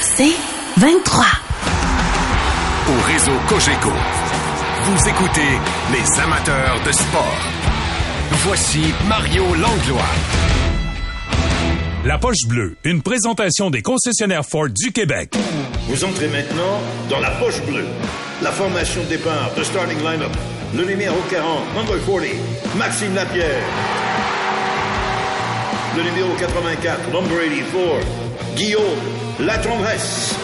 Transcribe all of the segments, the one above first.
C'est 23. Au réseau Cogeco, vous écoutez les amateurs de sport. Voici Mario Langlois. La poche bleue, une présentation des concessionnaires Ford du Québec. Vous entrez maintenant dans la poche bleue. La formation de départ de starting lineup. Le numéro 40, number 40, Maxime Lapierre. Le numéro 84, number 84, Guillaume Latendresse.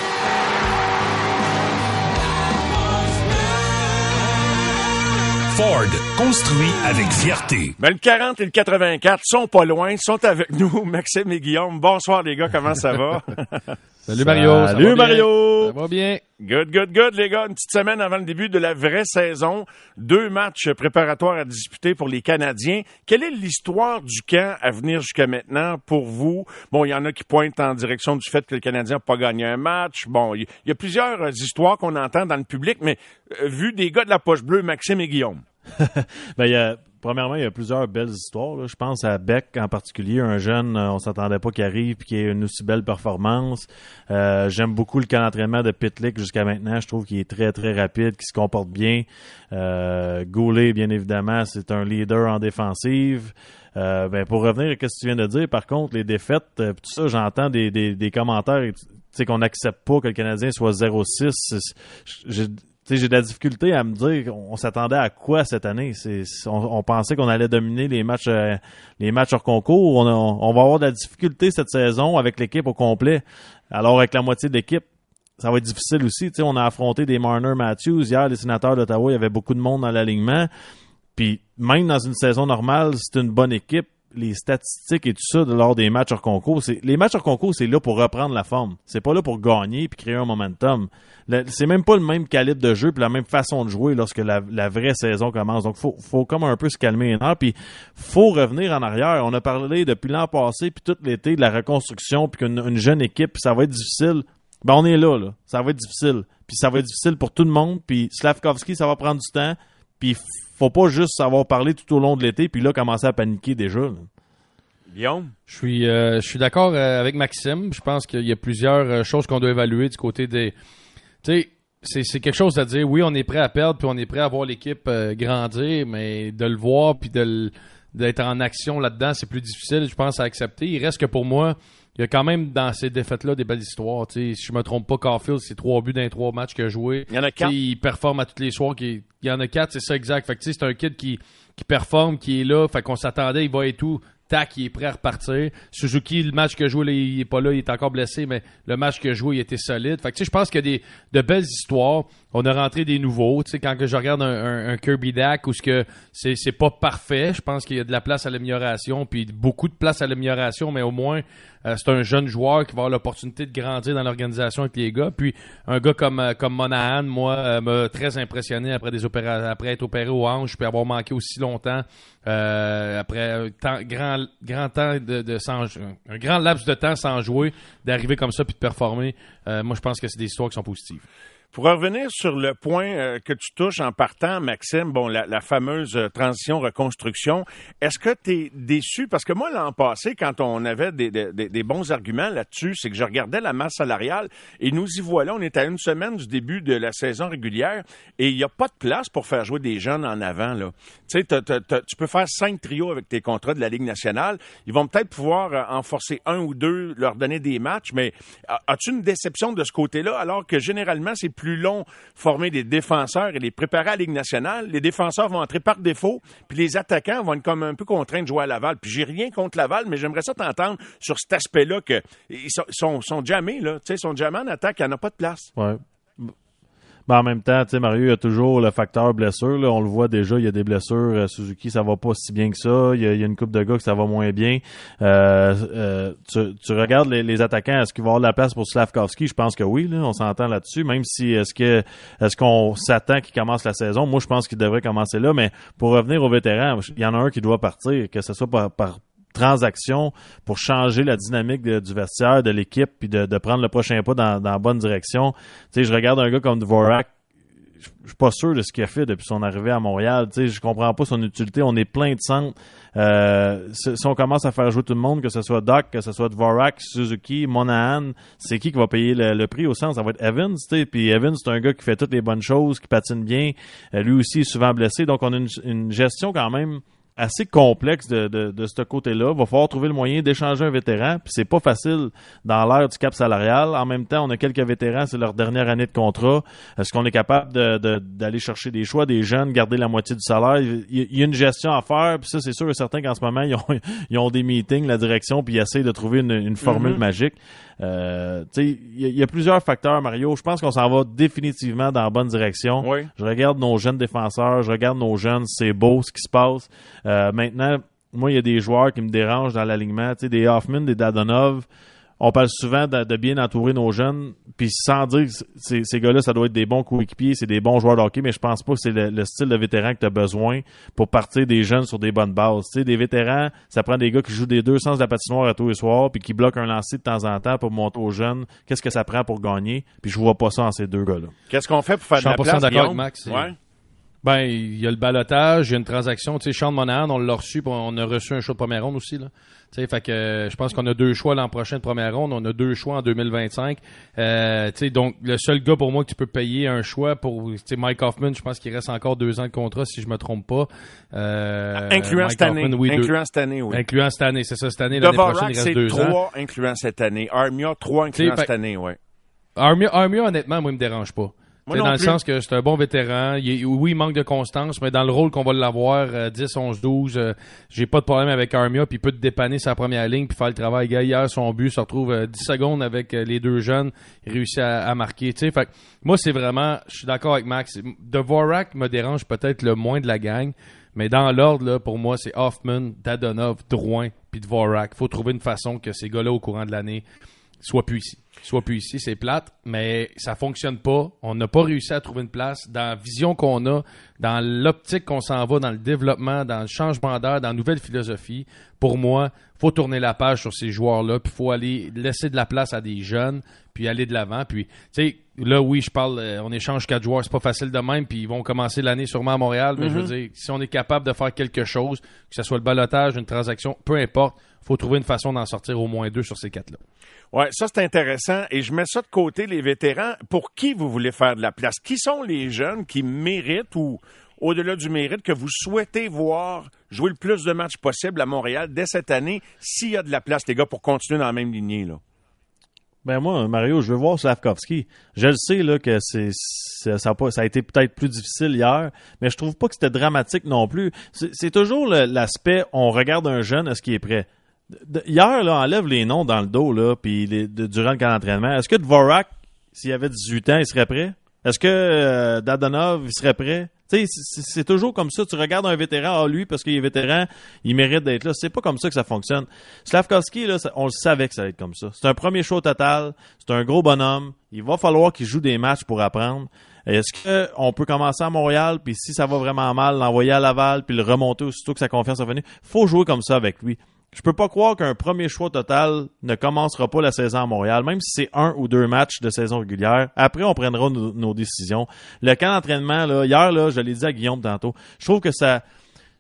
Ford, construit avec fierté. Ben, le 40 et le 84 sont pas loin, sont avec nous, Maxime et Guillaume. Bonsoir les gars, comment ça va? Salut Mario. Salut ça Mario. Ça va bien? Good, good, good, les gars. Une petite semaine avant le début de la vraie saison. Deux matchs préparatoires à disputer pour les Canadiens. Quelle est l'histoire du camp à venir jusqu'à maintenant pour vous? Bon, il y en a qui pointent en direction du fait que le Canadien n'a pas gagné un match. Bon, il y a plusieurs histoires qu'on entend dans le public, mais euh, vu des gars de la poche bleue, Maxime et Guillaume. ben, il y a, premièrement, il y a plusieurs belles histoires. Là. Je pense à Beck en particulier, un jeune, euh, on s'attendait pas qu'il arrive et qui ait une aussi belle performance. Euh, J'aime beaucoup le camp d'entraînement de Pitlick jusqu'à maintenant. Je trouve qu'il est très, très rapide, qu'il se comporte bien. Euh, Goulet, bien évidemment, c'est un leader en défensive. Euh, ben, pour revenir à ce que tu viens de dire, par contre, les défaites, euh, tout ça, j'entends des, des, des commentaires qu'on n'accepte pas que le Canadien soit 0-6. J'ai de la difficulté à me dire on, s'attendait à quoi cette année? C'est, on, pensait qu'on allait dominer les matchs euh, les matchs hors concours. On, va avoir de la difficulté cette saison avec l'équipe au complet. Alors avec la moitié de l'équipe, ça va être difficile aussi. sais on a affronté des Marner Matthews. Hier, les sénateurs d'Ottawa, il y avait beaucoup de monde dans l'alignement. Puis même dans une saison normale, c'est une bonne équipe les statistiques et tout ça de, lors des matchs hors concours, les matchs hors concours, c'est là pour reprendre la forme. C'est pas là pour gagner puis créer un momentum. C'est même pas le même calibre de jeu puis la même façon de jouer lorsque la, vraie saison commence. Donc faut faut comme un peu se calmer un puis faut revenir en arrière. On a parlé depuis l'an passé puis tout l'été de la reconstruction puis qu'une une jeune équipe, ça va être difficile. Ben on est là là, ça va être difficile. Puis ça va être difficile pour tout le monde puis Slavkovski, ça va prendre du temps. Puis faut pas juste savoir parler tout au long de l'été, puis là, commencer à paniquer déjà. Guillaume? Je suis, euh, je suis d'accord euh, avec Maxime. Je pense qu'il y a plusieurs euh, choses qu'on doit évaluer du côté des. Tu sais, c'est quelque chose à dire. Oui, on est prêt à perdre, puis on est prêt à voir l'équipe grandir, mais de le voir, puis d'être en action là-dedans, c'est plus difficile, je pense, à accepter. Il reste que pour moi, il y a quand même dans ces défaites-là des belles histoires. si je me trompe pas, Carfield, c'est trois buts dans les trois matchs qu'il a joué. Il y en a quatre. il performe à tous les soirs. Il, y en a quatre, c'est ça exact. Fait que c'est un kid qui, qui performe, qui est là. Fait qu'on s'attendait, il va et tout. Tac, il est prêt à repartir. Suzuki, le match que joue, il est pas là, il est encore blessé, mais le match que joue, il était solide. Fait que je pense qu'il y a des, de belles histoires. On a rentré des nouveaux. Tu sais, quand que je regarde un, un, Kirby Dak où ce que c'est, pas parfait, je pense qu'il y a de la place à l'amélioration, puis beaucoup de place à l'amélioration, mais au moins euh, c'est un jeune joueur qui va avoir l'opportunité de grandir dans l'organisation avec les gars. Puis un gars comme, euh, comme Monahan, moi, euh, m'a très impressionné après des opérations, après être opéré aux hanches, puis avoir manqué aussi longtemps. après un temps, grand, grand temps de, de sans, un grand laps de temps sans jouer, d'arriver comme ça puis de performer. moi, je pense que c'est des histoires qui sont positives. Pour revenir sur le point euh, que tu touches en partant, Maxime, bon, la, la fameuse euh, transition-reconstruction, est-ce que tu es déçu? Parce que moi, l'an passé, quand on avait des, des, des bons arguments là-dessus, c'est que je regardais la masse salariale et nous y voilà. On est à une semaine du début de la saison régulière et il n'y a pas de place pour faire jouer des jeunes en avant. Là. Tu sais, tu peux faire cinq trios avec tes contrats de la Ligue nationale. Ils vont peut-être pouvoir euh, en forcer un ou deux, leur donner des matchs, mais as-tu une déception de ce côté-là? Alors que généralement, c'est plus long former des défenseurs et les préparer à la Ligue nationale. Les défenseurs vont entrer par défaut, puis les attaquants vont être comme un peu contraints de jouer à Laval. Puis j'ai rien contre Laval, mais j'aimerais ça t'entendre sur cet aspect-là que ils sont, sont, sont jamais là, tu sais, sont jamais en attaque, il n'y en a pas de place. Ouais. Ben, en même temps, tu sais, Mario, il y a toujours le facteur blessure. Là. On le voit déjà, il y a des blessures. Euh, Suzuki, ça va pas si bien que ça. Il y a, une coupe de gars que ça va moins bien. Euh, euh, tu, regardes les, attaquants, est-ce qu'il va avoir de la place pour Slavkovski? Je pense que oui, là, on s'entend là-dessus. Même si est-ce que est-ce qu'on s'attend qu'il commence la saison? Moi, je pense qu'il devrait commencer là, mais pour revenir aux vétérans, il y en a un qui doit partir, que ce soit par, par transaction pour changer la dynamique du vestiaire, de l'équipe, puis de, de prendre le prochain pas dans, dans la bonne direction. Tu sais, je regarde un gars comme Dvorak, je suis pas sûr de ce qu'il a fait depuis son arrivée à Montréal. Tu sais, je comprends pas son utilité. On est plein de centres. Euh, si si on commence à faire jouer tout le monde, que ce soit Doc, que ce soit Dvorak, Suzuki, Monahan, c'est qui qui va payer le, le prix au centre? Ça va être Evans, tu sais. Puis Evans, c'est un gars qui fait toutes les bonnes choses, qui patine bien. Euh, lui aussi est souvent blessé. Donc, on a une, une gestion quand même assez complexe de, de, de ce côté-là. Va falloir trouver le moyen d'échanger un vétéran, puis c'est pas facile dans l'ère du cap salarial. En même temps, on a quelques vétérans, c'est leur dernière année de contrat. Est-ce qu'on est capable de- de- d'aller chercher des choix, des jeunes, garder la moitié du salaire? Il y, il y a une gestion à faire, puis ça, c'est sûr et certain qu'en ce moment, ils ont, ils ont des meetings, la direction, puis ils essayent de trouver une, une formule magique. Euh, il y, a- il y a plusieurs facteurs, Mario. Je pense qu'on s'en va définitivement dans la bonne direction. Oui. Je regarde nos jeunes défenseurs, je regarde nos jeunes, c'est beau ce qui se passe. Euh, maintenant, moi, il y a des joueurs qui me dérangent dans l'alignement, des Hoffman, des Dadonov. On parle souvent de, de bien entourer nos jeunes, puis sans dire que ces gars-là, ça doit être des bons coéquipiers, c'est des bons joueurs de hockey, mais je pense pas que c'est le, le style de vétéran que tu as besoin pour partir des jeunes sur des bonnes bases. Tu sais, des vétérans, ça prend des gars qui jouent des deux sens de la patinoire à tous les soirs, puis qui bloquent un lancer de temps en temps pour monter aux jeunes. Qu'est-ce que ça prend pour gagner? Puis je vois pas ça en ces deux gars-là. Qu'est-ce qu'on fait pour faire de la 100% place, d'accord avec Max. Ouais. Ben, il y a le balotage, il y a une transaction. Tu sais, Sean Monahan, on l'a reçu, puis on a reçu un choix de première ronde aussi. Là. Tu sais, fait que euh, je pense qu'on a deux choix l'an prochain de première ronde. On a deux choix en 2025. Euh, tu sais, donc, le seul gars pour moi que tu peux payer un choix pour, Mike Hoffman, je pense qu'il reste encore deux ans de contrat, si je me trompe pas. Euh, incluant cette année. Oui, incluant cette année, oui. Incluant cette année, c'est ça, cette année. L'année prochaine, il reste deux ans. trois incluant cette année. Armia, trois incluant T'sais, cette année, oui. Armia, Armia, honnêtement, moi, il me dérange pas. Moi non dans le sens que c'est un bon vétéran. Il oui, il manque de constance, mais dans le rôle qu'on va l'avoir, euh, 10, 11, 12, euh, j'ai pas de problème avec Armia, puis il peut te dépanner sa première ligne, puis faire le travail. Gars, hier, son but se retrouve euh, 10 secondes avec euh, les deux jeunes, il réussit à, à marquer. Fait moi, c'est vraiment, je suis d'accord avec Max. Dvorak me dérange peut-être le moins de la gang, mais dans l'ordre, pour moi, c'est Hoffman, Dadonov, Drouin, puis Dvorak. faut trouver une façon que ces gars-là, au courant de l'année, soit plus ici. Soit plus ici, c'est plate, mais ça fonctionne pas. On n'a pas réussi à trouver une place dans la vision qu'on a, dans l'optique qu'on s'en va, dans le développement, dans le changement d'air, dans la nouvelle philosophie. Pour moi, faut tourner la page sur ces joueurs-là, puis faut aller laisser de la place à des jeunes, puis aller de l'avant. Puis, tu sais, là, oui, je parle, euh, on échange quatre joueurs, c'est pas facile de même, puis ils vont commencer l'année sûrement à Montréal, mais je veux dire, si on est capable de faire quelque chose, que ce soit le balotage, une transaction, peu importe, faut trouver une façon d'en sortir au moins deux sur ces quatre-là. Ouais, ça c'est intéressant et je mets ça de côté les vétérans. Pour qui vous voulez faire de la place? Qui sont les jeunes qui méritent ou au-delà du mérite que vous souhaitez voir jouer le plus de matchs possible à Montréal dès cette année s'il y a de la place les gars pour continuer dans la même lignée là? Ben moi, Mario, je veux voir Slavkovski. Je le sais là que c'est ça, a pas- ça a été peut-être plus difficile hier, mais je trouve pas que c'était dramatique non plus. C'est toujours l'aspect on regarde un jeune, est-ce qu'il est prêt? Hier là, enlève les noms dans le dos puis de- durant le camp d'entraînement. Est-ce que Dvorak, s'il avait 18 ans, il serait prêt? Est-ce que euh, Dadonov, il serait prêt? C'est- toujours comme ça. Tu regardes un vétéran, ah, lui, parce qu'il est vétéran, il mérite d'être là. C'est pas comme ça que ça fonctionne. Slavkovski, on le savait que ça allait être comme ça. C'est un premier show total. C'est un gros bonhomme. Il va falloir qu'il joue des matchs pour apprendre. Est-ce qu'on peut commencer à Montréal, puis si ça va vraiment mal, l'envoyer à Laval, puis le remonter aussitôt que sa confiance est venue? faut jouer comme ça avec lui. Je peux pas croire qu'un premier choix total ne commencera pas la saison à Montréal, même si c'est un ou deux matchs de saison régulière. Après, on prendra nos, décisions. Le camp d'entraînement, là, hier, là, je l'ai dit à Guillaume tantôt, je trouve que ça,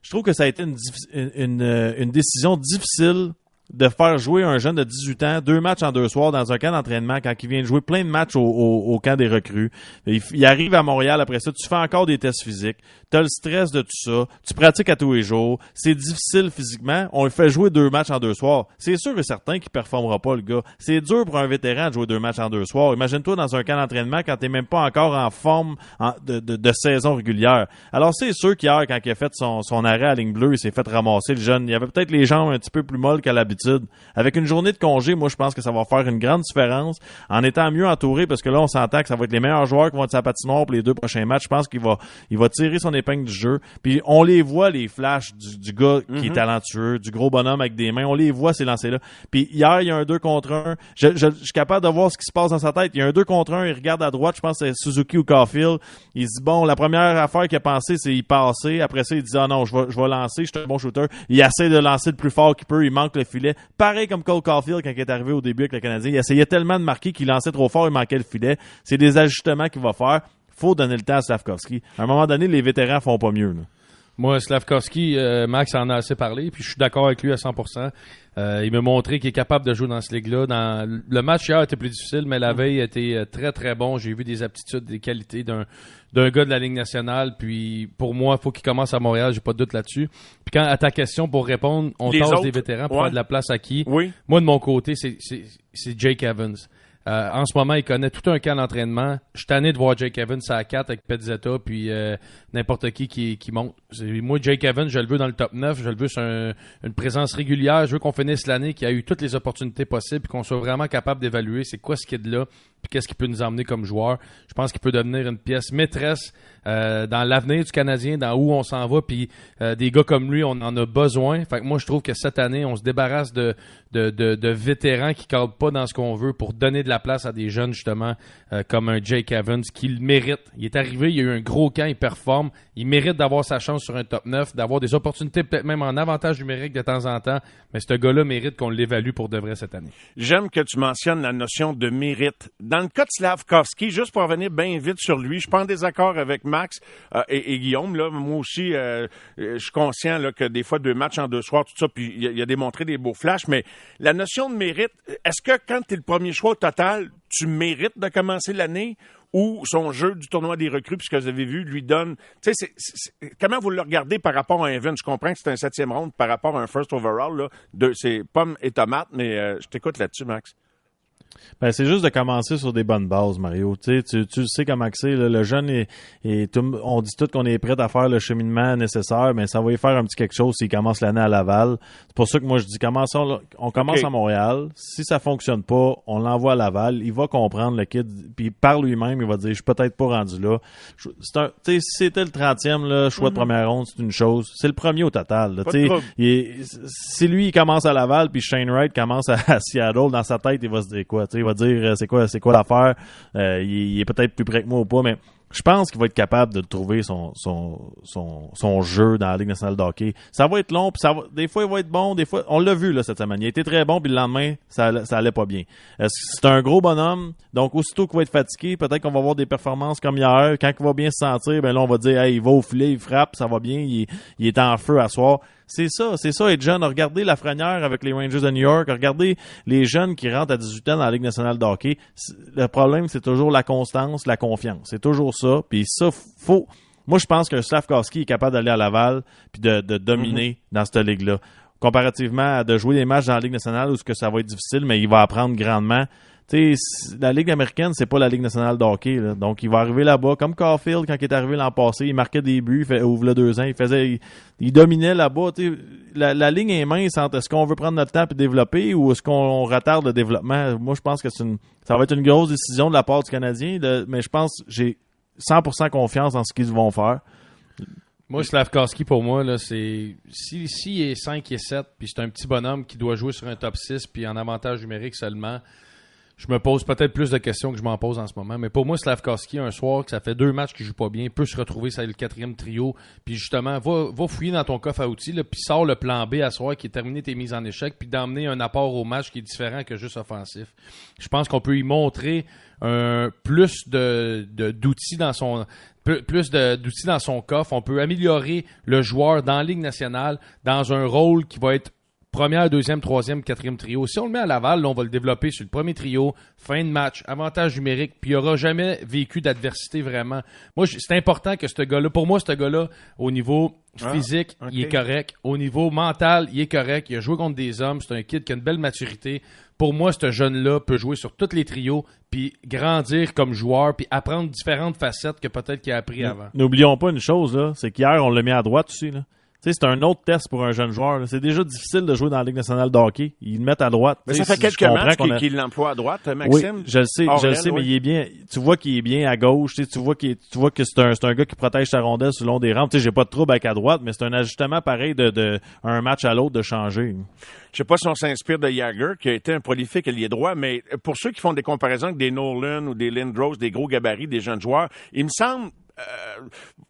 je trouve que ça a été une, euh, une décision difficile de faire jouer un jeune de 18 ans deux matchs en deux soirs dans un camp d'entraînement quand il vient de jouer plein de matchs au, camp des recrues. Il, arrive à Montréal après ça, tu fais encore des tests physiques, tu as le stress de tout ça, tu pratiques à tous les jours, c'est difficile physiquement, on le fait jouer deux matchs en deux soirs. C'est sûr et certain qu'il performera pas le gars. C'est dur pour un vétéran de jouer deux matchs en deux soirs. Imagine-toi dans un camp d'entraînement quand t'es même pas encore en forme de, de saison régulière. Alors c'est sûr qu'hier, quand il a fait son, son arrêt à ligne bleue, il s'est fait ramasser le jeune. Il avait peut-être les jambes un petit peu plus molles qu'à l'habitude. D'habitude. Avec une journée de congé, moi, je pense que ça va faire une grande différence en étant mieux entouré parce que là, on s'entend que ça va être les meilleurs joueurs qui vont être sa patinoire pour les deux prochains matchs. Je pense qu'il va, il va tirer son épingle du jeu. Puis on les voit, les flashs du, du gars qui est talentueux, du gros bonhomme avec des mains. On les voit, ces lancers-là. Puis hier, il y a un 2 contre 1. Je, je- je suis capable de voir ce qui se passe dans sa tête. Il y a un 2 contre 1. Il regarde à droite. Je pense que c'est Suzuki ou Caulfield. Il se dit, bon, la première affaire qu'il a pensé, c'est y passer. Après ça, il dit, ah non, je vais, je vais lancer. Je suis un bon shooter. Il essaie de lancer le plus fort qu'il peut. Il manque le filet. Pareil comme Cole Caulfield quand il est arrivé au début avec le Canadien. Il essayait tellement de marquer qu'il lançait trop fort. Il manquait le filet. C'est des ajustements qu'il va faire. Faut donner le temps à Slavkovski. À un moment donné, les vétérans font pas mieux. Moi, Slavkovski, euh, Max en a assez parlé, puis je suis d'accord avec lui à 100%. Euh, il m'a montré qu'il est capable de jouer dans ce ligue-là. Dans... Le match hier était plus difficile, mais la veille était euh, très très bon. J'ai vu des aptitudes, des qualités d'un d'un gars de la Ligue nationale. Puis pour moi, il faut qu'il commence à Montréal, j'ai pas de doute là-dessus. Puis quand à ta question pour répondre, on Les tasse autres, des vétérans pour ouais. faire de la place à qui? Oui. Moi, de mon côté, c'est- c'est c'est Jake Evans. Euh, en ce moment, il connaît tout un camp d'entraînement. Je suis tanné de voir Jake Evans à 4 avec Pezzetta puis euh, n'importe qui, qui qui monte. Moi, Jake Evans, je le veux dans le top 9. Je le veux sur un- une présence régulière. Je veux qu'on finisse l'année, qu'il a eu toutes les opportunités possibles puis qu'on soit vraiment capable d'évaluer c'est quoi ce qu'il y a de là puis qu'est-ce qu'il peut nous emmener comme joueur. Je pense qu'il peut devenir une pièce maîtresse euh, dans l'avenir du Canadien, dans où on s'en va. Puis euh, des gars comme lui, on en a besoin. Fait que moi, je trouve que cette année, on se débarrasse de, de, de, de vétérans qui cadrent pas dans ce qu'on veut pour donner de la place à des jeunes, justement, euh, comme un Jake Evans, qui le mérite. Il est arrivé, il a eu un gros camp, il performe. Il mérite d'avoir sa chance sur un top 9, d'avoir des opportunités peut-être même en avantage numérique de temps en temps. Mais ce gars-là mérite qu'on l'évalue pour de vrai cette année. J'aime que tu mentionnes la notion de mérite. Dans le cas de Slavkovski, juste pour revenir bien vite sur lui, je suis pas en désaccord avec Max euh, et, Guillaume. Là, moi aussi, euh, euh, je suis conscient que des fois deux matchs en deux soirs, tout ça, puis il a, il a démontré des beaux flashs. Mais la notion de mérite, est-ce que quand tu es le premier choix au total, tu mérites de commencer l'année? Ou son jeu du tournoi des recrues, puisque vous avez vu, lui donne. Tu sais, comment vous le regardez par rapport à un Evan? Je comprends que c'est un septième round par rapport à un first overall. Là, de, c'est pommes et tomates, mais euh, je t'écoute là-dessus, Max. Ben, c'est juste de commencer sur des bonnes bases, Mario. Tu, sais, tu, tu sais comment c'est. Le jeune, est, on dit tout qu'on est prêt à faire le cheminement nécessaire, mais ça va y faire un petit quelque chose s'il commence l'année à Laval. C'est pour ça que moi, je dis, commençons, on commence à Montréal. Si ça fonctionne pas, on l'envoie à Laval. Il va comprendre, le kid, puis par lui-même, il va dire, je suis peut-être pas rendu là. Un, tu sais, si c'était le 30e, là, choix de première ronde, c'est une chose. C'est le premier au total. là. Il si lui il commence à Laval puis Shane Wright commence à, à Seattle dans sa tête il va se dire quoi? Il va dire euh, c'est quoi c'est quoi l'affaire Euh, il, est peut-être plus près que moi ou pas mais je pense qu'il va être capable de trouver son, son, son, jeu dans la Ligue nationale de hockey. Ça va être long, puis ça des fois il va être bon, des fois on l'a vu cette semaine. Il a été très bon, puis le lendemain ça, ça allait pas bien. C'est un gros bonhomme, donc aussitôt qu'il va être fatigué, peut-être qu'on va avoir des performances comme hier. Quand il va bien se sentir, ben là on va dire hey, il va au filet, il frappe, ça va bien, il, il est en feu à soir. C'est ça, c'est ça être jeune. Regardez la franière avec les Rangers de New York. Regardez les jeunes qui rentrent à 18 ans dans la Ligue nationale de hockey. Le problème, c'est toujours la constance, la confiance. C'est toujours ça. Puis ça, faut. Moi, je pense qu'un Slavkovski est capable d'aller à Laval puis de, de dominer dans cette ligue-là. Comparativement à de jouer des matchs dans la Ligue nationale où ce que ça va être difficile, mais il va apprendre grandement. La Ligue américaine, c'est pas la Ligue nationale de hockey. là. Donc, il va arriver là-bas, comme Caulfield, quand il est arrivé l'an passé, il marquait des buts, il fait, ouvre deux ans, il faisait, il, dominait là-bas. La, la ligne est mince entre est-ce qu'on veut prendre notre temps et développer ou est-ce qu'on retarde le développement? Moi, je pense que ça va être une grosse décision de la part du Canadien, mais je pense, j'ai 100% confiance dans ce qu'ils vont faire. Moi, Slavkovski, pour moi, c'est. Si, si il est 5 et 7, puis c'est un petit bonhomme qui doit jouer sur un top 6, puis en avantage numérique seulement, je me pose peut-être plus de questions que je m'en pose en ce moment. Mais pour moi, Slavkovski, un soir, que ça fait deux matchs qu'il joue pas bien, peut se retrouver sur le quatrième trio, puis justement, va, va fouiller dans ton coffre à outils, puis sors le plan B à soir qui est terminé tes mises en échec, puis d'emmener un apport au match qui est différent que juste offensif. Je pense qu'on peut y montrer un plus de d'outils dans son plus d'outils dans son coffre. On peut améliorer le joueur dans Ligue nationale dans un rôle qui va être première, deuxième, troisième, quatrième trio. Si on le met à Laval, là, on va le développer sur le premier trio, fin de match, avantage numérique, puis il aura jamais vécu d'adversité vraiment. Moi, c'est important que ce gars-là, pour moi, ce gars-là, au niveau physique, ok. il est correct. Au niveau mental, il est correct. Il a joué contre des hommes. C'est un kid qui a une belle maturité. Pour moi, ce jeune-là peut jouer sur tous les trios, puis grandir comme joueur, puis apprendre différentes facettes que peut-être qu'il a appris avant. N'oublions pas une chose, là, c'est qu'hier, on l'a mis à droite aussi. Là. Sais, c'est un autre test pour un jeune joueur. C'est déjà difficile de jouer dans la Ligue nationale de hockey. Ils le mettent à droite. Mais ça fait quelques matchs qu'il qu'il l'emploie à droite, Oui, Maxime? je le sais, je le sais, mais oui. il est bien. Tu vois qu'il est bien à gauche. Tu vois qu'il tu vois que c'est un, c'est un gars qui protège sa rondelle sur le long des rampes. Tu sais, j'ai pas de trouble avec à droite, mais c'est un ajustement pareil de, de un match à l'autre de changer. Je sais pas si on s'inspire de Jagger, qui a été un prolifique ailier droit, mais pour ceux qui font des comparaisons avec des Nolan ou des Lindros, des gros gabarits, des jeunes joueurs, il me semble euh,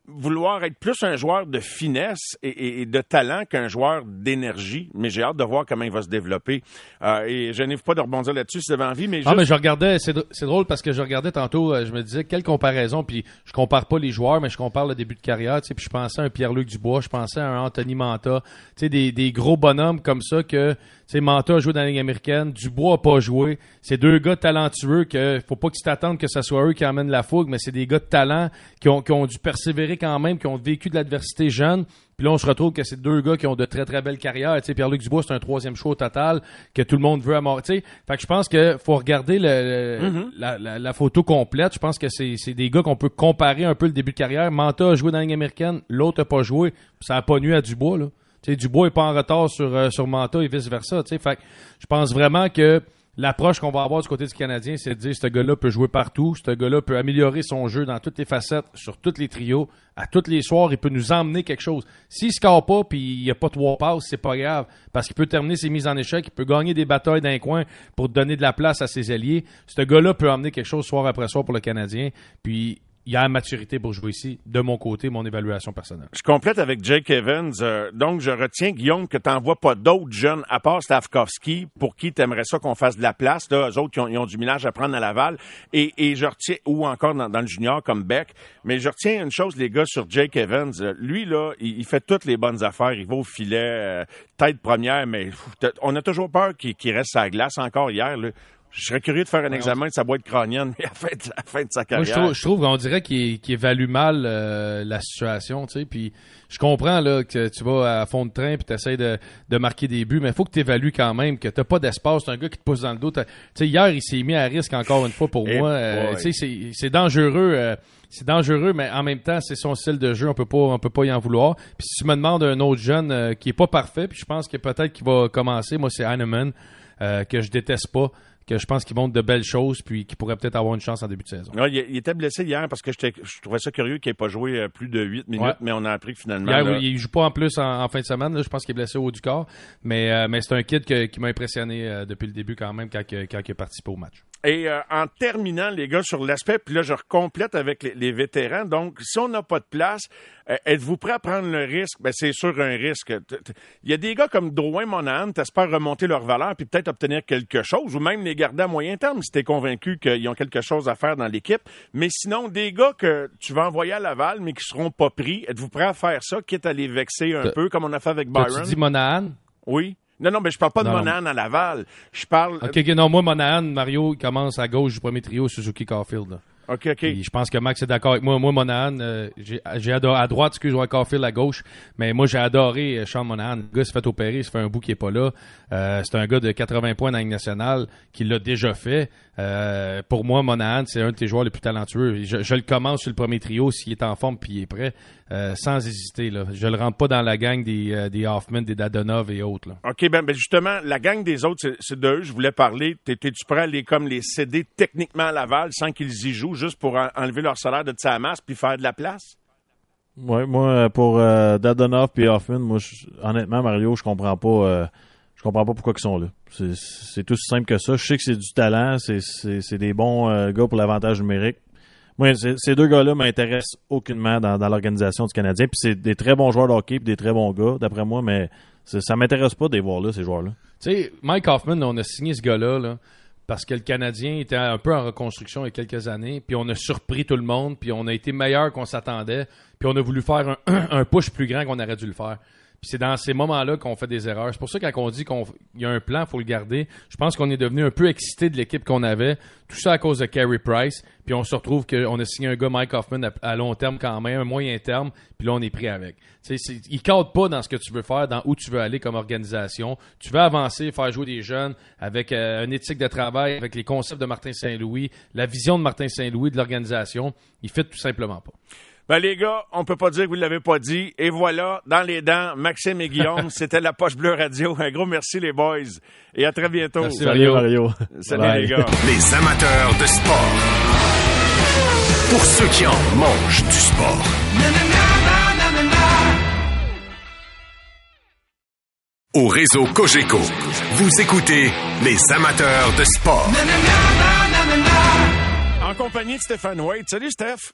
vouloir être plus un joueur de finesse et, et- et de talent qu'un joueur d'énergie. Mais j'ai hâte de voir comment il va se développer. Euh, et je n'arrive pas de rebondir là-dessus si vous avez envie, mais Ah, mais je regardais, c'est dr- c'est drôle parce que je regardais tantôt, euh, je me disais, quelle comparaison, puis je compare pas les joueurs, mais je compare le début de carrière, tu sais, puis je pensais à un Pierre-Luc Dubois, je pensais à un Anthony Manta, tu sais, des, des gros bonhommes comme ça que, sais, Manta a joué dans la Ligue américaine, Dubois a pas joué, c'est deux gars talentueux que, faut pas qu'ils t'attendent que ce soit eux qui amènent la fougue, mais c'est des gars de talent qui ont, qui ont dû persévérer quand même, qui ont vécu de l'adversité jeune, puis là, on se retrouve que c'est deux gars qui ont de très, très belles carrières. Tu sais, Pierre-Luc Dubois, c'est un troisième choix au total que tout le monde veut à mort. Tu sais, fait que je pense que faut regarder le, le- la, la- la photo complète. Je pense que c'est des gars qu'on peut comparer un peu le début de carrière. Manta a joué dans la Ligue américaine, l'autre a pas joué. Ça a pas nu à Dubois, là. Sais, Dubois est pas en retard sur, euh, sur Manta et vice-versa. Fait je pense vraiment que L'approche qu'on va avoir du côté du Canadien, c'est de dire ce gars-là peut jouer partout, ce gars-là peut améliorer son jeu dans toutes les facettes, sur tous les trios, à tous les soirs, il peut nous emmener quelque chose. S'il score pas puis il n'y a pas trois passes, c'est pas grave, parce qu'il peut terminer ses mises en échec, il peut gagner des batailles d'un coin pour donner de la place à ses alliés. Ce gars-là peut emmener quelque chose soir après soir pour le Canadien, puis il a la maturité pour jouer ici, de mon côté, mon évaluation personnelle. Je complète avec Jake Evans. Euh, donc, je retiens, Guillaume, que tu n'envoies pas d'autres jeunes, à part Stavkovski, pour qui tu aimerais ça qu'on fasse de la place. Là, eux autres, qui ont, ils ont du ménage à prendre à Laval. Et, je retiens, ou encore dans, le junior comme Beck. Mais je retiens une chose, les gars, sur Jake Evans. Lui, là, il, fait toutes les bonnes affaires. Il va au filet, euh, tête première, mais on a toujours peur qu'il qu'il reste à la glace encore hier. Là. Je serais curieux de faire un examen de sa boîte crânienne à la fin de, à la fin de sa Moi, carrière. je trouve, je trouve qu'on dirait qu'il évalue mal euh, la situation, tu sais. Puis je comprends là que tu vas à fond de train puis tu essaies de, de marquer des buts, mais il faut que tu évalues quand même que t'as pas d'espace. C'est un gars qui te pousse dans le dos. Tu sais, hier, il s'est mis à risque encore une fois pour Eh moi. Euh, tu sais, c'est- dangereux. euh, c'est dangereux, mais en même temps, c'est son style de jeu. On peut pas, on peut pas y en vouloir. Puis si tu me demandes un autre jeune qui est pas parfait, puis je pense que peut-être qu'il va commencer. Moi, c'est Heinemann que je déteste pas, que je pense qu'il montre de belles choses, puis qui pourrait peut-être avoir une chance en début de saison. Ouais, il, il était blessé hier parce que je trouvais ça curieux qu'il n'ait pas joué euh, plus de 8 minutes, Ouais. mais on a appris que finalement. Hier, là, il joue pas en plus en, en fin de semaine. là. Je pense qu'il est blessé au haut du corps. Mais, euh, mais c'est un kid que- qui m'a impressionné euh, depuis le début quand même quand il a participé au match. Et euh, en terminant, les gars, sur l'aspect, puis là, je recomplète avec les, les vétérans. Donc, si on n'a pas de place, euh, êtes-vous prêt à prendre le risque? Ben, c'est sûr un risque. Il y a des gars comme Drouin, Monahan, t'espères remonter leur valeur puis peut-être obtenir quelque chose, ou même les garder à moyen terme si t'es convaincu qu'ils ont quelque chose à faire dans l'équipe. Mais sinon, des gars que tu vas envoyer à Laval, mais qui seront pas pris, êtes-vous prêt à faire ça, quitte à les vexer un peu, comme on a fait avec Byron? dit Monahan? Oui. Non, non, mais je parle pas de Non, non. Monahan à Laval. Je parle... Ok, ok, non, moi, Monahan, Mario, il commence à gauche du premier trio, Suzuki Carfield. OK, OK. Je pense que Max est d'accord avec moi. Moi, Monahan, euh, j'ai adoré à droite, excuse-moi, Carfield à gauche. Mais moi, j'ai adoré euh, Sean Monahan. Le gars s'est fait opérer, ça fait un bout qui est pas là. Euh, c'est un gars de 80 points dans la Ligue nationale qui l'a déjà fait. Euh, pour moi, Monahan, c'est un de tes joueurs les plus talentueux. Je, je le commence sur le premier trio s'il est en forme puis il est prêt, euh, sans hésiter. Là. Je le rentre pas dans la gang des, euh, des Hoffman, des Dadonov et autres. Là. OK, ben, ben justement, la gang des autres, c'est- d'eux. Je voulais parler. T'es- T'es-tu prêt à les, comme les céder techniquement à Laval sans qu'ils y jouent, juste pour en- enlever leur salaire de sa masse puis faire de la place? Ouais, moi, euh, pour euh, Dadonov et Hoffman, moi, je- honnêtement, Mario, je comprends pas. euh, je comprends pas pourquoi ils sont là. C'est- C'est tout simple que ça. Je sais que c'est du talent, c'est- des bons euh, gars pour l'avantage numérique. Moi, ces deux gars-là m'intéressent aucunement dans, l'organisation du Canadien. Puis c'est des très bons joueurs de hockey, des très bons gars, d'après moi, mais ça m'intéresse pas de les voir là, ces joueurs-là. Mike Hoffman, on a signé ce gars-là là, parce que le Canadien était un peu en reconstruction il y a quelques années, puis on a surpris tout le monde, puis on a été meilleur qu'on s'attendait, puis on a voulu faire un push plus grand qu'on aurait dû le faire. Puis c'est dans ces moments-là qu'on fait des erreurs. C'est pour ça que quand on dit qu'il y a un plan, faut le garder. Je pense qu'on est devenu un peu excité de l'équipe qu'on avait. Tout ça à cause de Carey Price. Puis on se retrouve qu'on a signé un gars, Mike Hoffman, à, à long terme quand même, un moyen terme. Puis là, on est pris avec. Tu sais, c'est- il cadre pas dans ce que tu veux faire, dans où tu veux aller comme organisation. Tu veux avancer, faire jouer des jeunes avec euh, une éthique de travail, avec les concepts de Martin Saint-Louis, la vision de Martin Saint-Louis de l'organisation. Il fait tout simplement pas. Ben, les gars, on peut pas dire que vous l'avez pas dit. Et voilà, dans les dents, Maxime et Guillaume, c'était la Poche Bleue Radio. Un gros merci, les boys. Et à très bientôt. Merci, Salut, Mario. Mario. Salut, Bye. les gars. Les amateurs de sport. Pour ceux qui en mangent du sport. Au réseau Cogeco, vous écoutez les amateurs de sport. En compagnie de Stéphane White. Salut, Steph.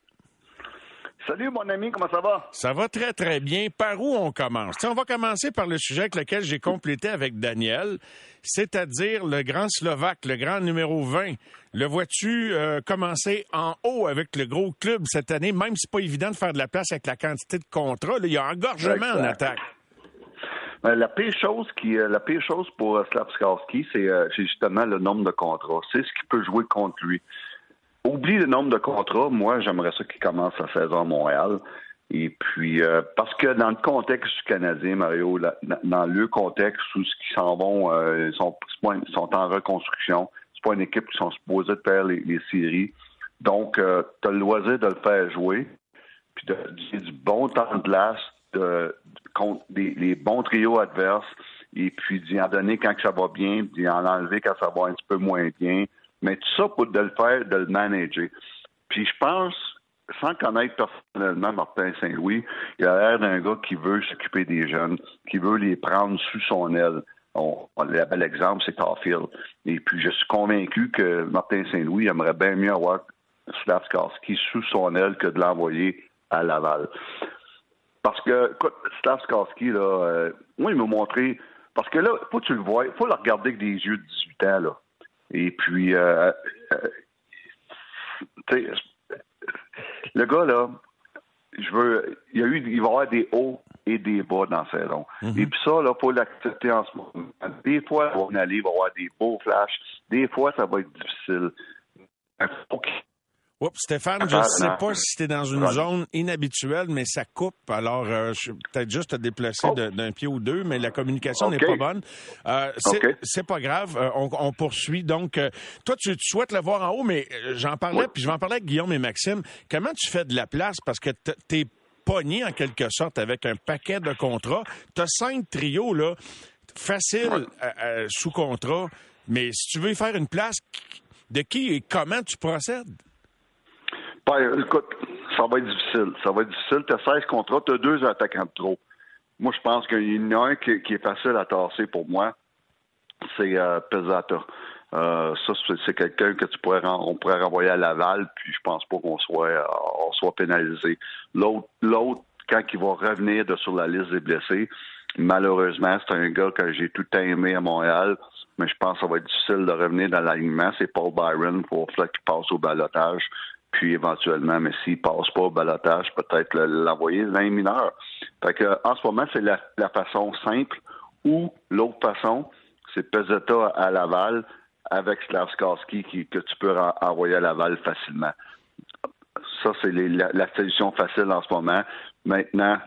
Salut mon ami, comment ça va? Ça va très, très bien. Par où on commence? On va commencer par le sujet avec lequel j'ai complété avec Daniel, c'est-à-dire le grand Slovaque, le grand numéro 20. Le vois-tu euh, commencer en haut avec le gros club cette année, même si c'est pas évident de faire de la place avec la quantité de contrats. il y a un engorgement en attaque. Euh, La pire chose qui, euh, la pire chose pour euh, c'est justement le nombre de contrats. C'est ce qui peut jouer contre lui. Oublie le nombre de contrats. Moi, j'aimerais ça qu'il commence la saison à Montréal. Et puis, euh, parce que dans le contexte Canadien, Mario, dans- le contexte où ce qui s'en vont, euh, ils sont, sont en reconstruction. C'est pas une équipe qui sont supposées de faire les, les séries. Donc, tu as le loisir de le faire jouer, puis de du bon temps de glace, de, contre des, les bons trios adverses, et puis d'y en donner quand que ça va bien, d'y en enlever quand ça va un petit peu moins bien. Mais tout ça pour de le faire, de le manager. Puis je pense, sans connaître personnellement Martin Saint-Louis, il a l'air d'un gars qui veut s'occuper des jeunes, qui veut les prendre sous son aile. On, le bel exemple, c'est Caulfield. Et puis je suis convaincu que Martin Saint-Louis aimerait bien mieux avoir Slavskarski sous son aile que de l'envoyer à Laval. Parce que, écoute, Slavskarski, là, euh, moi, il m'a montré. Parce que là, faut que tu le vois, faut le regarder avec des yeux de 18 ans, là. Et puis, euh, euh, le gars, là, je veux. Il y a eu, il va y avoir des hauts et des bas dans la saison. Et puis ça, là, faut l'accepter en ce moment. Des fois, il va aller, il va y avoir des beaux flashs. Des fois, ça va être difficile. Il faut qu'il Oups, Stéphane, je ne sais pas si tu es dans une Ouais. zone inhabituelle, mais ça coupe. Alors, euh, je peut-être juste te déplacer Oh. d'un pied ou deux, mais la communication n'est pas bonne. Euh, c'est pas grave. Euh, on, on poursuit. Donc, euh, toi, tu, tu souhaites le voir en haut, mais euh, j'en parlais, Oui. puis je vais en parler avec Guillaume et Maxime. Comment tu fais de la place? Parce que t- t'es pogné, en quelque sorte, avec un paquet de contrats. Tu as cinq trios, là, faciles sous contrat, mais si tu veux y faire une place, de qui et comment tu procèdes? Écoute, ça va être difficile. Ça va être difficile. Tu as 16 contrats, tu as deux attaquants de trop. Moi, je pense qu'il y en a un qui, qui est facile à tasser pour moi. C'est euh, Pesata. Euh, ça, c'est- quelqu'un que tu pourrais on pourrait renvoyer à Laval, puis je pense pas qu'on soit euh, soit pénalisé. L'autre, l'autre, quand il va revenir de sur la liste des blessés, malheureusement, c'est un gars que j'ai tout aimé à Montréal, mais je pense que ça va être difficile de revenir dans l'alignement. C'est Paul Byron pour qu'il passe au balotage. Puis éventuellement, mais s'il passe pas au balotage, peut-être le- l'envoyer dans les mineurs. Fait que, en ce moment, c'est la, la façon simple ou l'autre façon, c'est Peseta à Laval avec Slavskarski qui, que tu peux envoyer à Laval facilement. Ça, c'est la, la solution facile en ce moment. Maintenant,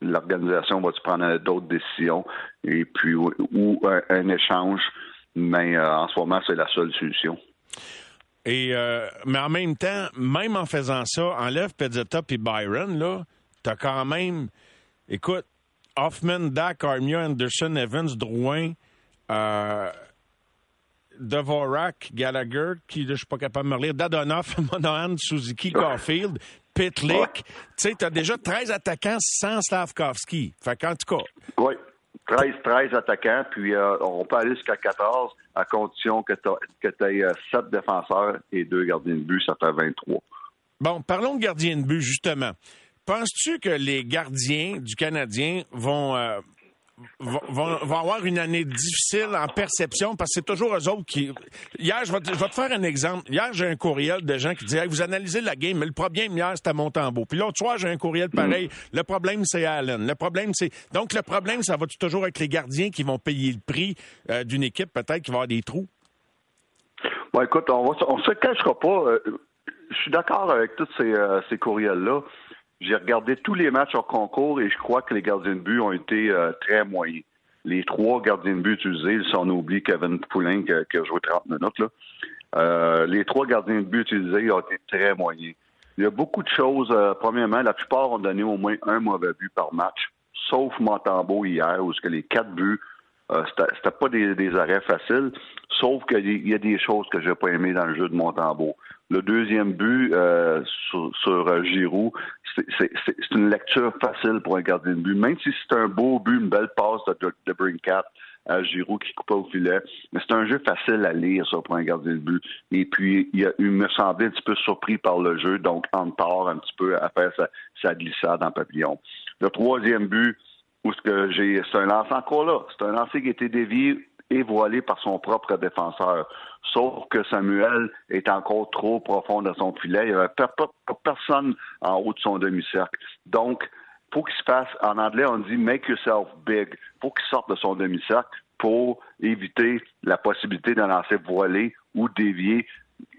l'organisation va-tu prendre d'autres décisions et puis ou, ou un, un échange, mais euh, en ce moment, c'est la seule solution. Et euh, mais en même temps, même en faisant ça, enlève Pezzetta puis Byron, là, t'as quand même. Écoute, Hoffman, Dak, Armia, Anderson, Evans, Drouin, euh, Dvorak, Gallagher, qui je suis pas capable de me relire, Dadonoff, Monahan, Suzuki, Caulfield, Pitlick. Tu sais, t'as déjà 13 attaquants sans Slavkovski. Fait qu'en tout cas, Oui. 13, 13 attaquants, puis euh, on peut aller jusqu'à 14 à condition que tu aies 7 défenseurs et 2 gardiens de but, ça fait 23. Bon, parlons de gardiens de but, justement. Penses-tu que les gardiens du Canadien vont, euh, vont, avoir une année difficile en perception? Parce que c'est toujours eux autres qui... Hier, je vais, te, je vais te faire un exemple. Hier, j'ai un courriel de gens qui disaient hey, Vous analysez la game, mais le problème hier, c'était à Montembeau. Puis l'autre soir, j'ai un courriel pareil. Le problème, c'est Allen. Le problème, c'est... Donc, le problème, ça va toujours être les gardiens qui vont payer le prix euh, d'une équipe, peut-être, qui va avoir des trous? Bon, écoute, on on se cachera pas. euh, je suis d'accord avec tous ces, euh, ces courriels-là. J'ai regardé tous les matchs hors concours et je crois que les gardiens de but ont été euh, très moyens. Les trois gardiens de but utilisés, si on oublie Kevin Poulin qui, a- qui a joué 30 minutes, là, euh, les trois gardiens de but utilisés ont été très moyens. Il y a beaucoup de choses. Euh, premièrement, la plupart ont donné au moins un mauvais but par match, sauf Montembeau hier, où ce que les quatre buts, euh, c'était pas des, arrêts faciles, sauf qu'il y a des choses que j'ai pas aimées dans le jeu de Montembeau. Le deuxième but euh, sur, euh, Giroud, c'est une lecture facile pour un gardien de but. Même si c'est un beau but, une belle passe de, de, Brinkat à Giroud qui coupe au filet, mais c'est un jeu facile à lire, ça, pour un gardien de but. Et puis, il, a, il me semblait un petit peu surpris par le jeu, donc en part un petit peu à faire sa, sa glissade en papillon. Le troisième but, où ce que j'ai, c'est un lancer encore là. C'est un lancer qui a été dévié et voilé par son propre défenseur. Sauf que Samuel est encore trop profond dans son filet. Il n'y avait personne en haut de son demi-cercle. Donc, faut qu'il se fasse, en anglais, on dit make yourself big. faut qu'il sorte de son demi-cercle pour éviter la possibilité d'un lancer voilé ou dévié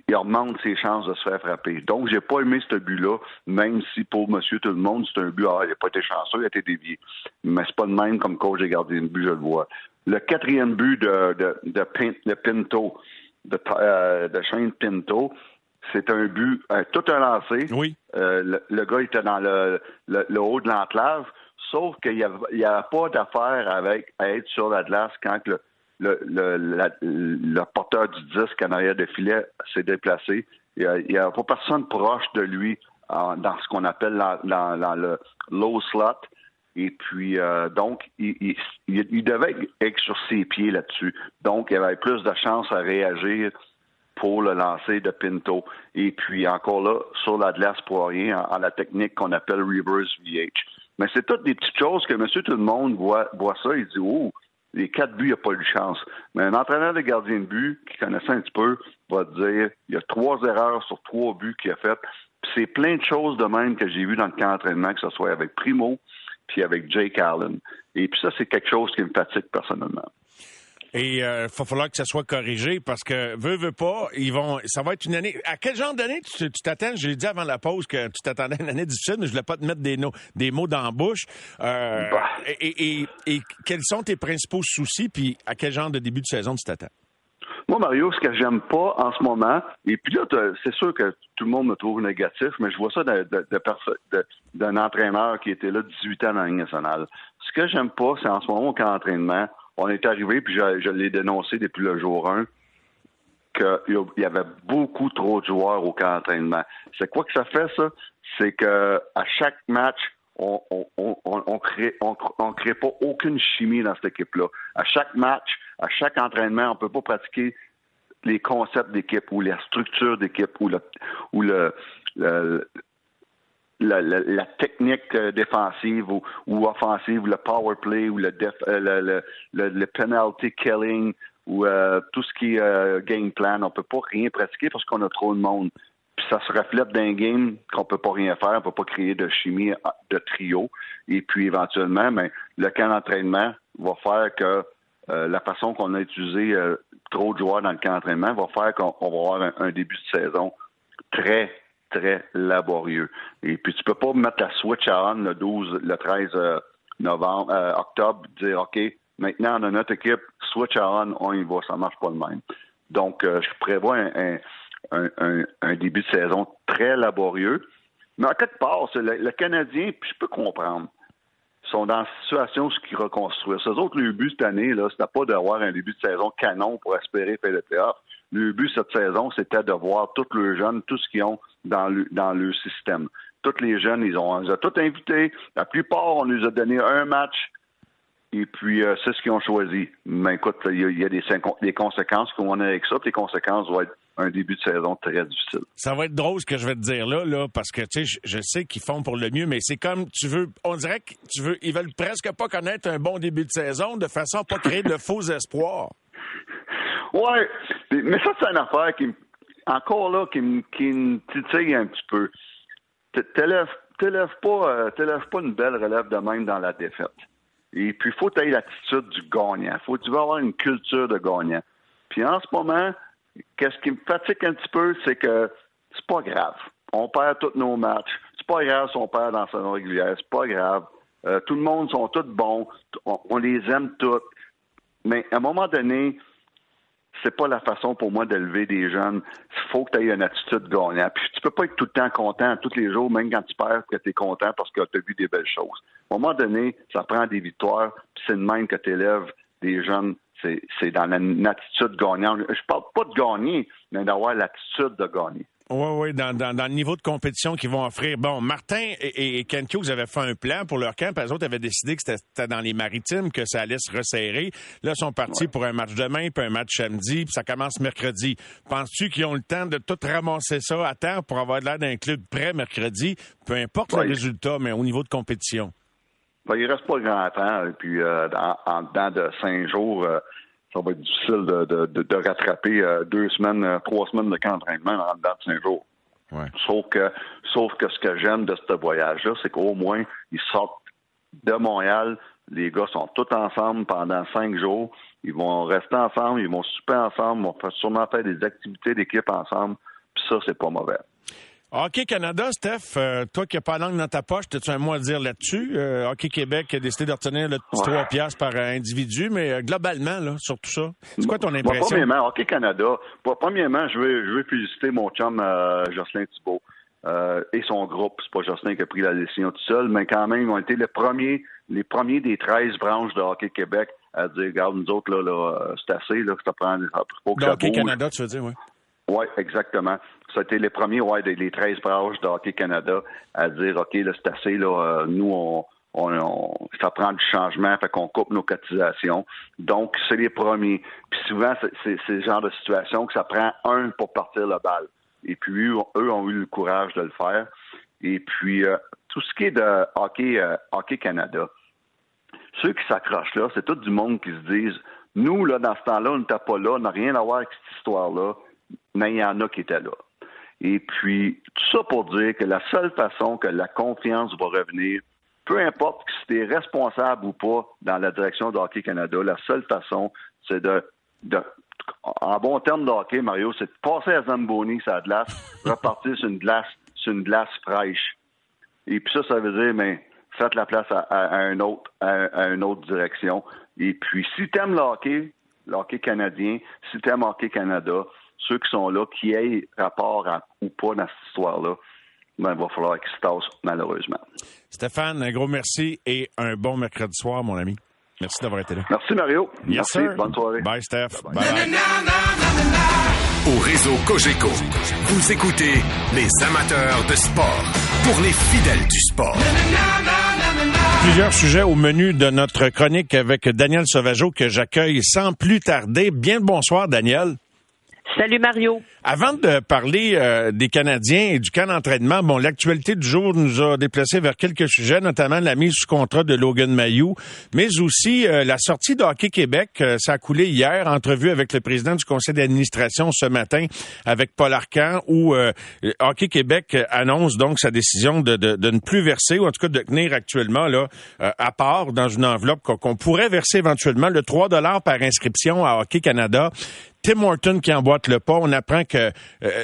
il augmente ses chances de se faire frapper. Donc, j'ai pas aimé ce but-là, même si pour monsieur tout le monde, c'est un but, ah, il n'a pas été chanceux, il a été dévié. Mais c'est pas de même comme coach j'ai gardé une but, je le vois. Le quatrième but de, de, de, Pinto, de, euh, de Shane Pinto, c'est un but, euh, tout un lancé. Oui. Euh, le, gars était dans le, le, haut de l'enclave, sauf qu'il n'y a, a, pas d'affaire avec à être sur la glace quand le, le, le, le porteur du disque en arrière de filet s'est déplacé. Il n'y a, pas personne proche de lui dans ce qu'on appelle dans, le low slot. Et puis, euh, donc, il, il, devait être sur ses pieds là-dessus. Donc, il avait plus de chance à réagir pour le lancer de Pinto. Et puis, encore là, sur la glace pour rien, en, la technique qu'on appelle reverse VH. Mais c'est toutes des petites choses que monsieur tout le monde voit, voit ça et dit, oh, les quatre buts, il n'a pas eu de chance. Mais un entraîneur de gardien de but qui connaissait un petit peu va dire il y a trois erreurs sur trois buts qu'il a fait. C'est plein de choses de même que j'ai vu dans le camp d'entraînement, que ce soit avec Primo puis avec Jake Allen. Et puis ça, c'est quelque chose qui me fatigue personnellement. Et il euh, va falloir que ça soit corrigé parce que veut, veut pas, ils vont. Ça va être une année. À quel genre d'année tu t'attends? Je l'ai dit avant la pause que tu t'attendais à une année difficile, mais je voulais pas te mettre des, des mots dans la bouche. Euh, bah. et, et, quels sont tes principaux soucis, puis à quel genre de début de saison tu t'attends? Moi, Mario, ce que j'aime pas en ce moment, et puis là, c'est sûr que tout le monde me trouve négatif, mais je vois ça d'un entraîneur qui était là 18 ans dans la nationale. Ce que j'aime pas, c'est en ce moment qu'en entraînement, on est arrivé, puis je, l'ai dénoncé depuis le jour 1, qu'il y avait beaucoup trop de joueurs au camp d'entraînement. C'est quoi que ça fait, ça? C'est que à chaque match, on, on, crée, on, crée pas aucune chimie dans cette équipe-là. À chaque match, à chaque entraînement, on peut pas pratiquer les concepts d'équipe ou la structure d'équipe ou le, ou le, la, technique euh, défensive ou, ou, offensive, le power play ou le, euh, le, le, penalty killing ou euh, tout ce qui est game plan. On peut pas rien pratiquer parce qu'on a trop de monde. Puis ça se reflète dans un game qu'on peut pas rien faire, on peut pas créer de chimie de trio. Et puis éventuellement, ben, le camp d'entraînement va faire que la façon qu'on a utilisé trop de joueurs dans le camp d'entraînement va faire qu'on va avoir un début de saison très, très laborieux. Et puis, tu peux pas mettre la switch à on le 12, le 13 euh, novembre, euh, octobre, dire, OK, maintenant, dans notre équipe, switch à on, on y va, ça marche pas de même. Donc, euh, je prévois un, un, début de saison très laborieux. Mais à quelque part, le, Canadien, puis je peux comprendre, sont dans une situation qui reconstruisent. Ces autres, le but cette année, là, c'était pas d'avoir un début de saison canon pour espérer faire le playoff. Le but cette saison, c'était de voir tous les jeunes, tout ce qu'ils ont dans le, dans le système. Tous les jeunes, ils ont, on les a tous invités. La plupart, on nous a donné un match. Et puis, euh, c'est ce qu'ils ont choisi. Mais écoute, il y a, des, des, conséquences qu'on a avec ça. Puis les conséquences vont être un début de saison très difficile. Ça va être drôle ce que je vais te dire là, là parce que tu sais, je, sais qu'ils font pour le mieux, mais c'est comme tu veux, on dirait que tu veux, ils veulent presque pas connaître un bon début de saison de façon à pas créer de faux espoirs. Ouais, mais ça c'est une affaire qui, encore là, qui, qui me titille un petit peu. T'élèves pas, euh, pas une belle relève de même dans la défaite. Et puis, il faut avoir l'attitude du gagnant. Faut, tu veux avoir une culture de gagnant. Puis en ce moment, qu'est-ce qui me fatigue un petit peu, c'est que c'est pas grave. On perd tous nos matchs. C'est pas grave si on perd dans saison régulière. C'est pas grave. Euh, tout le monde sont tous bons. On, les aime tous. Mais à un moment donné, c'est pas la façon pour moi d'élever des jeunes. Il faut que tu aies une attitude gagnante. Puis tu peux pas être tout le temps content tous les jours, même quand tu perds, que tu es content parce que tu as vu des belles choses. À un moment donné, ça prend des victoires, puis c'est de même que tu élèves des jeunes. C'est dans une attitude gagnante. Je parle pas de gagner, mais d'avoir l'attitude de gagner. Oui, oui, dans, dans, dans, le niveau de compétition qu'ils vont offrir. Bon, Martin et, et Ken Hughes avaient fait un plan pour leur camp, puis eux autres avaient décidé que c'était dans les maritimes, que ça allait se resserrer. Là, ils sont partis pour un match demain, puis un match samedi, puis ça commence mercredi. Penses-tu qu'ils ont le temps de tout ramasser ça à temps pour avoir l'air d'un club prêt mercredi, peu importe le résultat, mais au niveau de compétition? Ben, il reste pas grand temps, et puis euh, en dedans de cinq jours... Euh, ça va être difficile de, de, de, rattraper euh, deux semaines, euh, trois semaines de camp d'entraînement en dedans de cinq jours. Ouais. Sauf que sauf que ce que j'aime de ce voyage-là, c'est qu'au moins, ils sortent de Montréal, les gars sont tous ensemble pendant cinq jours. Ils vont rester ensemble, ils vont souper ensemble, ils vont sûrement faire des activités d'équipe ensemble. Puis ça, c'est pas mauvais. Hockey Canada, Steph, euh, toi qui n'as pas la langue dans ta poche, as-tu un mot à dire là-dessus? Euh, Hockey Québec a décidé de retenir le petit 3 piastres par individu, mais euh, globalement, là, sur tout ça, c'est quoi ton impression? Bon, premièrement, Hockey Canada, bon, premièrement, je veux, je veux féliciter mon chum Jocelyn Thibault et son groupe. C'est pas Jocelyn qui a pris la décision tout seul, mais quand même, ils ont été les premiers, les premiers des 13 branches de Hockey Québec à dire, regarde, nous autres, là, là c'est assez, là, que ça prend, faut que Hockey Canada, tu veux dire, oui. Oui, exactement. Été les premiers, ouais, les 13 branches de Hockey Canada à dire, OK, là, c'est assez, là, euh, nous, on, on, ça prend du changement, fait qu'on coupe nos cotisations. Donc, c'est les premiers. Puis souvent, c'est ce genre de situation que ça prend un pour partir le bal. Et puis, eux, ont eu le courage de le faire. Et puis, euh, tout ce qui est de hockey, euh, hockey Canada, ceux qui s'accrochent là, c'est tout du monde qui se disent, nous, là, dans ce temps-là, on n'était pas là, on n'a rien à voir avec cette histoire-là mais il y en a qui étaient là. Et puis, tout ça pour dire que la seule façon que la confiance va revenir, peu importe si tu es responsable ou pas dans la direction de Hockey Canada, la seule façon, c'est de, en bon terme de hockey, Mario, c'est de passer à Zamboni, ça glace, repartir sur une glace, sur une glace fraîche. Et puis ça, ça veut dire, mais faites la place à, un autre, à, une autre direction. Et puis, si tu aimes le hockey, le hockey canadien, si tu aimes Hockey Canada, ceux qui sont là, qui aient rapport ou pas dans cette histoire-là, ben, il va falloir qu'ils se tassent, malheureusement. Stéphane, un gros merci et un bon mercredi soir, mon ami. Merci d'avoir été là. Merci, Mario. merci. Bonne soirée. Bye, Steph. Bye, Au réseau Cogeco, vous écoutez les amateurs de sport pour les fidèles du sport. Plusieurs sujets au menu de notre chronique avec Daniel Sauvageau que j'accueille sans plus tarder. Bien le bonsoir, Daniel. Salut Mario. Avant de parler euh, des Canadiens et du camp d'entraînement, bon, l'actualité du jour nous a déplacé vers quelques sujets, notamment la mise sous contrat de Logan Mayou, mais aussi euh, la sortie de Hockey Québec. Euh, ça a coulé hier, entrevue avec le président du conseil d'administration ce matin avec Paul Arcan, où Hockey Québec annonce donc sa décision de, de, de, ne plus verser, ou en tout cas de tenir actuellement là à part dans une enveloppe qu'on pourrait verser éventuellement le 3 dollars par inscription à Hockey Canada. Tim Horton qui emboîte le pas. On apprend que euh,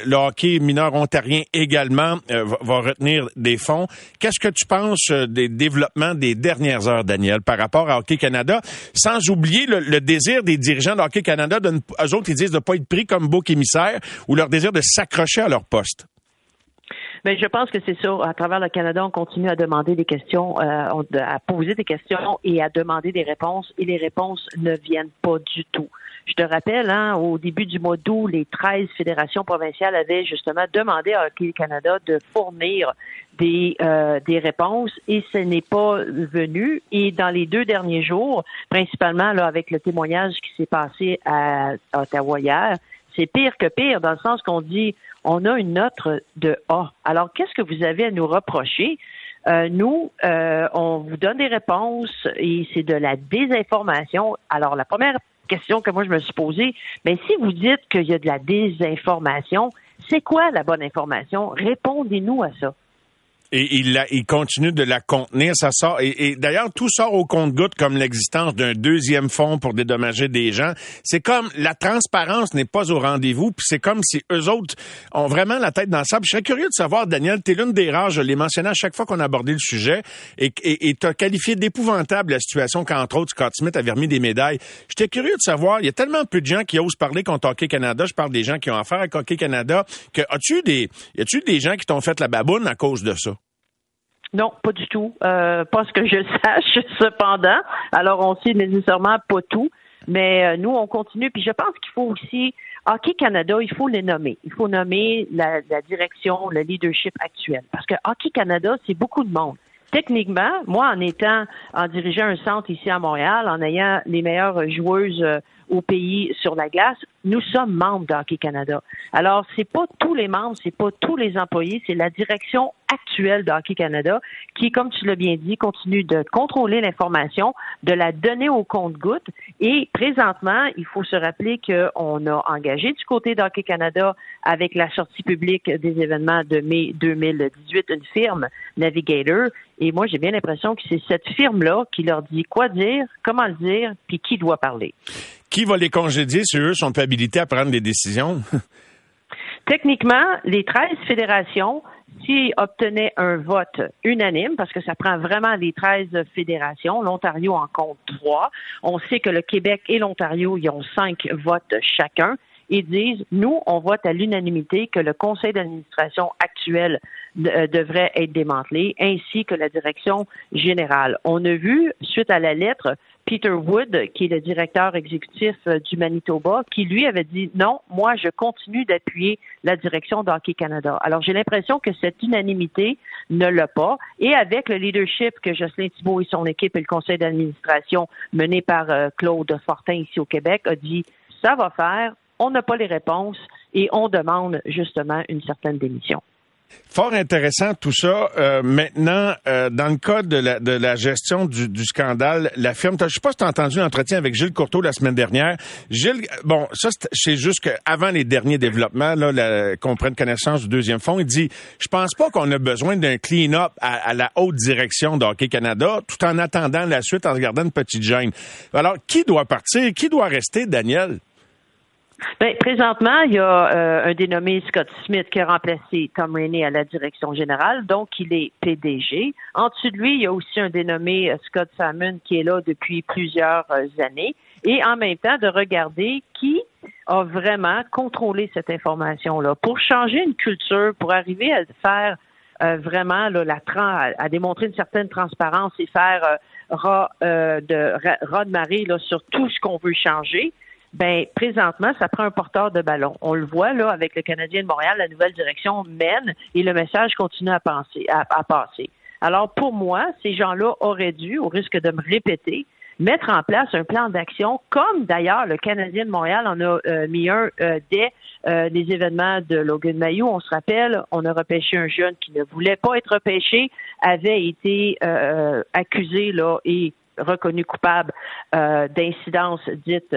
le hockey mineur ontarien également euh, va, retenir des fonds. Qu'est-ce que tu penses euh, des développements des dernières heures, Daniel, par rapport à Hockey Canada, sans oublier le, désir des dirigeants de Hockey Canada, de, eux autres, ils disent de ne pas être pris comme beau émissaire ou leur désir de s'accrocher à leur poste? Mais ben, je pense que c'est ça. À travers le Canada, on continue à demander des questions, à poser des questions et à demander des réponses, et les réponses ne viennent pas du tout. Je te rappelle, hein, au début du mois d'août, les 13 fédérations provinciales avaient justement demandé à Hockey Canada de fournir des, euh, des réponses et ce n'est pas venu. Et dans les deux derniers jours, principalement là, avec le témoignage qui s'est passé à, Ottawa hier, c'est pire que pire dans le sens qu'on dit on a une note de A. Alors, qu'est-ce que vous avez à nous reprocher? Euh, nous, euh, on vous donne des réponses et c'est de la désinformation. Alors, la première question que moi je me suis posée. Mais si vous dites qu'il y a de la désinformation, c'est quoi la bonne information? Répondez-nous à ça. Et il, la, il continue de la contenir. Ça sort. Et, d'ailleurs, tout sort au compte-goutte comme l'existence d'un deuxième fonds pour dédommager des gens. C'est comme la transparence n'est pas au rendez-vous. Puis c'est comme si eux autres ont vraiment la tête dans le sable. Je serais curieux de savoir, Daniel, t'es l'une des rares, je l'ai mentionné à chaque fois qu'on a abordé le sujet, et tu as qualifié d'épouvantable la situation qu'entre autres Scott Smith avait remis des médailles. J'étais curieux de savoir, il y a tellement peu de gens qui osent parler contre Hockey Canada. Je parle des gens qui ont affaire avec Hockey Canada. Que as-tu des, y a-tu des gens qui t'ont fait la baboune à cause de ça? Non, pas du tout. Euh, pas ce que je sache, cependant. Alors, on sait nécessairement pas tout, mais euh, nous, on continue. Puis je pense qu'il faut aussi, Hockey Canada, il faut les nommer. Il faut nommer la, la direction, le leadership actuel. Parce que Hockey Canada, c'est beaucoup de monde techniquement, moi, en étant, en dirigeant un centre ici à Montréal, en ayant les meilleures joueuses euh, au pays sur la glace, nous sommes membres d'Hockey Canada. Alors, c'est pas tous les membres, c'est pas tous les employés, c'est la direction actuelle d'Hockey Canada qui, comme tu l'as bien dit, continue de contrôler l'information, de la donner au compte-goutte. Et présentement, il faut se rappeler qu'on a engagé du côté d'Hockey Canada avec la sortie publique des événements de mai 2018 une firme Navigator. Et moi, j'ai bien l'impression que c'est cette firme-là qui leur dit quoi dire, comment le dire, puis qui doit parler. Qui va les congédier si eux sont habilités à prendre des décisions? Techniquement, les 13 fédérations, s'ils obtenaient un vote unanime, parce que ça prend vraiment les 13 fédérations, l'Ontario en compte trois. On sait que le Québec et l'Ontario, ils ont cinq votes chacun et disent, nous, on vote à l'unanimité que le conseil d'administration actuel euh, devrait être démantelé, ainsi que la direction générale. On a vu, suite à la lettre, Peter Wood, qui est le directeur exécutif euh, du Manitoba, qui lui avait dit non, moi je continue d'appuyer la direction d'Hockey Canada. Alors j'ai l'impression que cette unanimité ne l'a pas. Et avec le leadership que Jocelyn Thibault et son équipe et le conseil d'administration mené par euh, Claude Fortin ici au Québec a dit ça va faire, on n'a pas les réponses et on demande justement une certaine démission. Fort intéressant tout ça. Euh, maintenant, euh, dans le cas de la, de la gestion du, du scandale, la firme, je sais pas si tu as entendu l'entretien avec Gilles Courteau la semaine dernière. Gilles, bon, ça c'est juste qu'avant les derniers développements, qu'on prenne connaissance du deuxième fonds, il dit, je pense pas qu'on a besoin d'un clean-up à, à, la haute direction d'Hockey Canada, tout en attendant la suite, en regardant une petite gêne. Alors, qui doit partir? Qui doit rester, Daniel? Bien, présentement, il y a euh, un dénommé Scott Smith qui a remplacé Tom Rainey à la direction générale, donc il est PDG. En dessous de lui, il y a aussi un dénommé euh, Scott Salmon qui est là depuis plusieurs euh, années. Et en même temps, de regarder qui a vraiment contrôlé cette information-là pour changer une culture, pour arriver à faire vraiment là, la à, démontrer une certaine transparence et faire ras, de, de marée là, sur tout ce qu'on veut changer ben présentement, ça prend un porteur de ballon. On le voit là avec le Canadien de Montréal, la nouvelle direction mène et le message continue à, penser, à, passer. Alors pour moi, ces gens-là auraient dû, au risque de me répéter, mettre en place un plan d'action, comme d'ailleurs le Canadien de Montréal en a euh, mis un euh, dès euh, les événements de Logan Mayou. On se rappelle, on a repêché un jeune qui ne voulait pas être repêché, avait été accusé là et reconnu coupable euh, d'incidence dite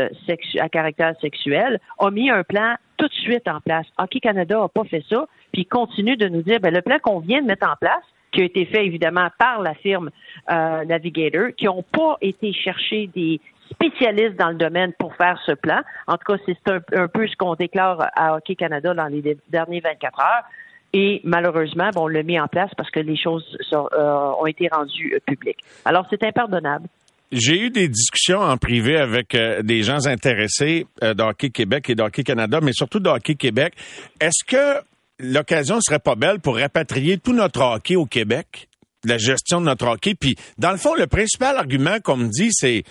à caractère sexuel, a mis un plan tout de suite en place. Hockey Canada n'a pas fait ça, puis continue de nous dire ben, le plan qu'on vient de mettre en place, qui a été fait évidemment par la firme euh, Navigator, qui n'ont pas été chercher des spécialistes dans le domaine pour faire ce plan. En tout cas, c'est un, un, peu ce qu'on déclare à Hockey Canada dans les derniers 24 heures. Et malheureusement, bon, on l'a mis en place parce que les choses euh, ont été rendues euh, publiques. Alors, c'est impardonnable. J'ai eu des discussions en privé avec euh, des gens intéressés d'Hockey Québec et d'Hockey Canada, mais surtout d'Hockey Québec. Est-ce que l'occasion serait pas belle pour rapatrier tout notre hockey au Québec, la gestion de notre hockey? Puis, dans le fond, le principal argument qu'on me dit, c'est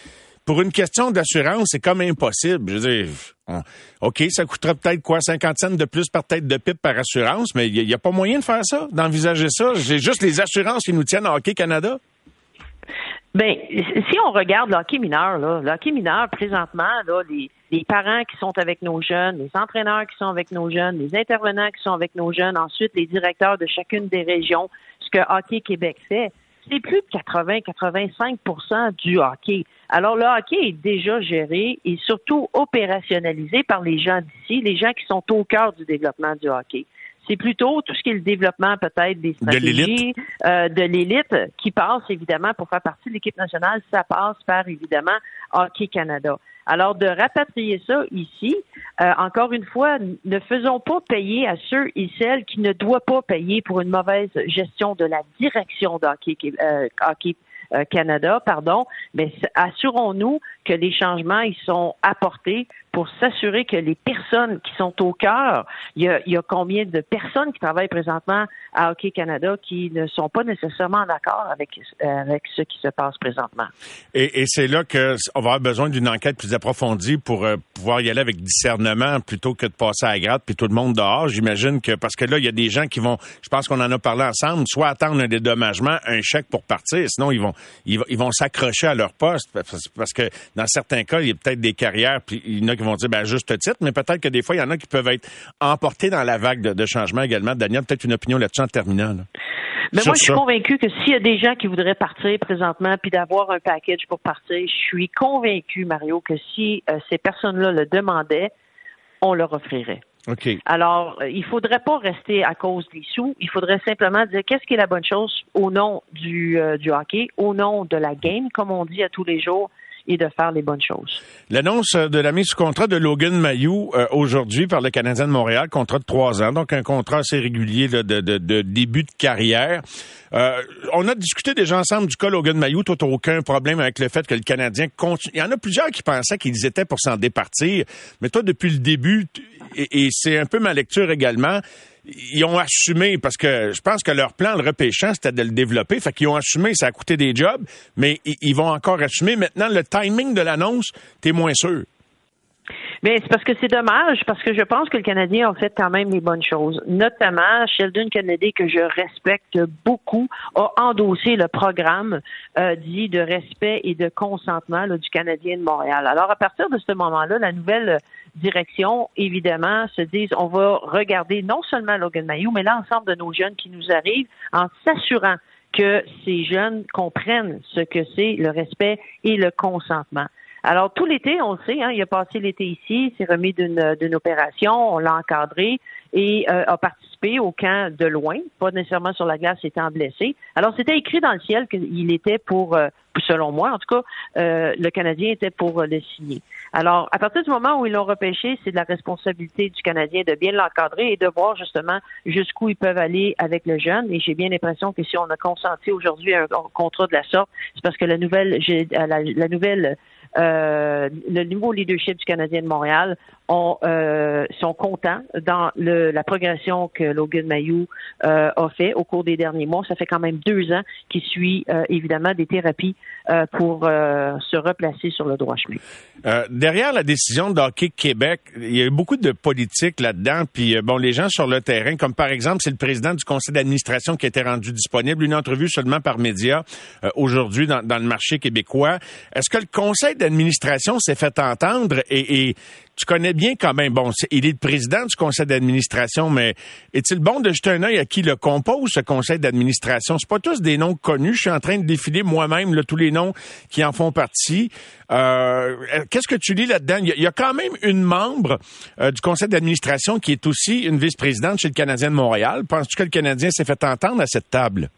pour une question d'assurance, c'est comme impossible. Je veux dire, OK, ça coûterait peut-être quoi, 50 cents de plus par tête de pipe par assurance, mais il n'y a, pas moyen de faire ça, d'envisager ça. J'ai juste les assurances qui nous tiennent à Hockey Canada. Bien, si on regarde le hockey mineur, là, le hockey mineur, présentement, les parents qui sont avec nos jeunes, les entraîneurs qui sont avec nos jeunes, les intervenants qui sont avec nos jeunes, ensuite les directeurs de chacune des régions, ce que Hockey Québec fait, c'est plus de 80-85% du hockey. Alors, le hockey est déjà géré et surtout opérationnalisé par les gens d'ici, les gens qui sont au cœur du développement du hockey. C'est plutôt tout ce qui est le développement peut-être des De l'élite. stratégies euh, de l'élite qui passe évidemment pour faire partie de l'équipe nationale. Ça passe par évidemment Hockey Canada. Alors de rapatrier ça ici, euh, encore une fois, ne faisons pas payer à ceux et celles qui ne doivent pas payer pour une mauvaise gestion de la direction d'Hockey euh, euh, Canada, pardon, mais assurons-nous que les changements ils sont apportés pour s'assurer que les personnes qui sont au cœur, il y, a, combien de personnes qui travaillent présentement à Hockey Canada qui ne sont pas nécessairement d'accord avec, euh, avec ce qui se passe présentement? Et, c'est là qu'on va avoir besoin d'une enquête plus approfondie pour euh, pouvoir y aller avec discernement plutôt que de passer à la gratte puis tout le monde dehors. J'imagine que parce que là, il y a des gens qui vont, je pense qu'on en a parlé ensemble, soit attendre un dédommagement, un chèque pour partir, sinon ils vont ils, vont- s'accrocher à leur poste parce, parce que dans certains cas, il y a peut-être des carrières puis il y en a qui vont dire ben à juste titre, mais peut-être que des fois il y en a qui peuvent être emportés dans la vague de, de changement également. Daniel, peut-être une opinion là-dessus en terminant. là. Mais Sur moi, je suis ça. convaincu que s'il y a des gens qui voudraient partir présentement puis d'avoir un package pour partir, je suis convaincu, Mario, que si euh, ces personnes-là le demandaient, on leur offrirait. Alors, euh, il faudrait pas rester à cause des sous. Il faudrait simplement dire qu'est-ce qui est la bonne chose au nom du, euh, du hockey, au nom de la game, comme on dit à tous les jours, et de faire les bonnes choses. L'annonce de la mise sous contrat de Logan Mayou euh, aujourd'hui par le Canadien de Montréal, contrat de trois ans, donc un contrat assez régulier là, de, de- de début de carrière. Euh, on a discuté déjà ensemble du cas Logan Mayou. Toi, t'as aucun problème avec le fait que le Canadien continue. Il y en a plusieurs qui pensaient qu'ils étaient pour s'en départir, mais toi, depuis le début, et c'est un peu ma lecture également, ils ont assumé, parce que je pense que leur plan, le repêchant, c'était de le développer. Fait qu'ils ont assumé, ça a coûté des jobs, mais ils, vont encore assumer. Maintenant, le timing de l'annonce, t'es moins sûr. Mais c'est parce que c'est dommage, parce que je pense que le Canadien a fait quand même les bonnes choses. Notamment, Sheldon Kennedy, que je respecte beaucoup, a endossé le programme euh, dit de respect et de consentement du Canadien de Montréal. Alors, à partir de ce moment-là, la nouvelle direction, évidemment, se dit on va regarder non seulement Logan Mayou, mais l'ensemble de nos jeunes qui nous arrivent en s'assurant que ces jeunes comprennent ce que c'est le respect et le consentement. Alors, tout l'été, on le sait, hein, il a passé l'été ici, s'est remis d'une opération, on l'a encadré et euh, a participé au camp de loin, pas nécessairement sur la glace étant blessé. Alors, c'était écrit dans le ciel qu'il était pour, euh, selon moi en tout cas, euh, le Canadien était pour euh, le signer. Alors, à partir du moment où ils l'ont repêché, c'est de la responsabilité du Canadien de bien l'encadrer et de voir justement jusqu'où ils peuvent aller avec le jeune. Et j'ai bien l'impression que si on a consenti aujourd'hui un contrat de la sorte, c'est parce que la nouvelle, j'ai- la, la nouvelle euh, le nouveau leadership du Canadien de Montréal ont, euh, sont contents dans le, la progression que Logan Mayou euh, a fait au cours des derniers mois. Ça fait quand même deux ans qu'il suit euh, évidemment des thérapies euh, pour euh, se replacer sur le droit chemin. Euh, derrière la décision de Québec, il y a eu beaucoup de politique là-dedans. Puis bon, les gens sur le terrain, comme par exemple, c'est le président du conseil d'administration qui a été rendu disponible, une entrevue seulement par média aujourd'hui dans, dans le marché québécois. Est-ce que le conseil d'administration s'est fait entendre et, et tu connais bien quand même, bon, il est le président du conseil d'administration, mais est-il bon de jeter un œil à qui le compose, ce conseil d'administration? C'est pas tous des noms connus. Je suis en train de défiler moi-même tous les noms qui en font partie. Euh, Qu'est-ce que tu lis là-dedans? Il y, a, il y a quand même une membre euh, du conseil d'administration qui est aussi une vice-présidente chez le Canadien de Montréal. Penses-tu que le Canadien s'est fait entendre à cette table?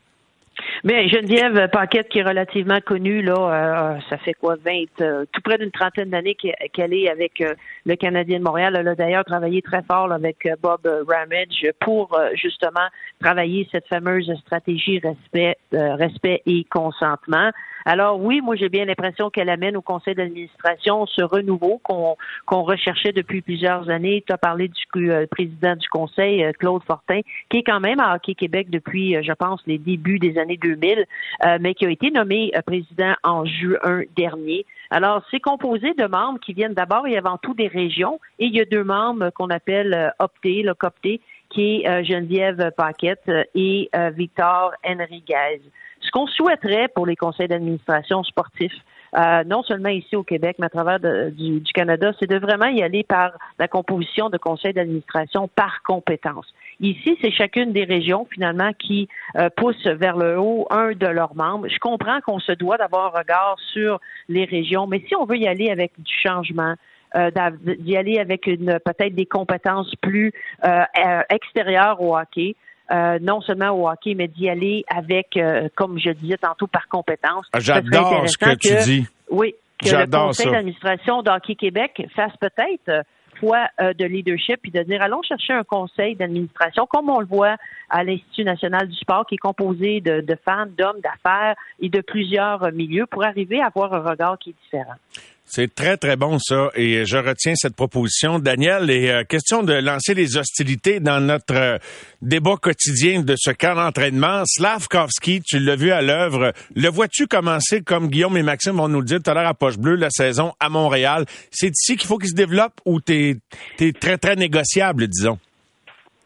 Mais Geneviève Paquette, qui est relativement connue, là, euh, ça fait quoi, 20, euh, tout près d'une trentaine d'années qu'elle est avec euh, le Canadien de Montréal. Elle a d'ailleurs travaillé très fort là, avec euh, Bob euh, Ramage pour euh, justement travailler cette fameuse stratégie respect, euh, respect et consentement. Alors oui, moi j'ai bien l'impression qu'elle amène au conseil d'administration ce renouveau qu'on recherchait depuis plusieurs années. Tu as parlé du euh, président du conseil, euh, Claude Fortin, qui est quand même à Hockey Québec depuis, euh, je pense, les débuts des années 2000, euh, mais qui a été nommé président en juin dernier. Alors, c'est composé de membres qui viennent d'abord et avant tout des régions, et il y a deux membres qu'on appelle euh, opté, le COPTÉ, qui est Geneviève Paquette et Victor Henriguez. Ce qu'on souhaiterait pour les conseils d'administration sportifs, euh, non seulement ici au Québec, mais à travers du, du Canada, c'est de vraiment y aller par la composition de conseils d'administration par compétence. Ici, c'est chacune des régions, finalement, qui euh, pousse vers le haut un de leurs membres. Je comprends qu'on se doit d'avoir un regard sur les régions, mais si on veut y aller avec du changement, euh, d'y aller avec une peut-être des compétences plus euh, euh, extérieures au hockey. Non seulement au hockey, mais d'y aller avec, comme je disais tantôt, par compétence. Ah, j'adore ce que, tu dis. Oui, que le conseil d'administration d'Hockey Québec fasse peut-être foi de leadership et de dire allons chercher un conseil d'administration comme on le voit à l'Institut national du sport qui est composé de, de femmes, d'hommes, d'affaires et de plusieurs milieux pour arriver à avoir un regard qui est différent. C'est très, très bon, ça. Et je retiens cette proposition. Daniel, et euh, question de lancer les hostilités dans notre euh, débat quotidien de ce camp d'entraînement. Slavkovski, tu l'as vu à l'œuvre. Le vois-tu commencer, comme Guillaume et Maxime vont nous le dire tout à l'heure à Poche Bleue, la saison à Montréal? C'est ici qu'il faut qu'il se développe ou t'es es très, très négociable, disons?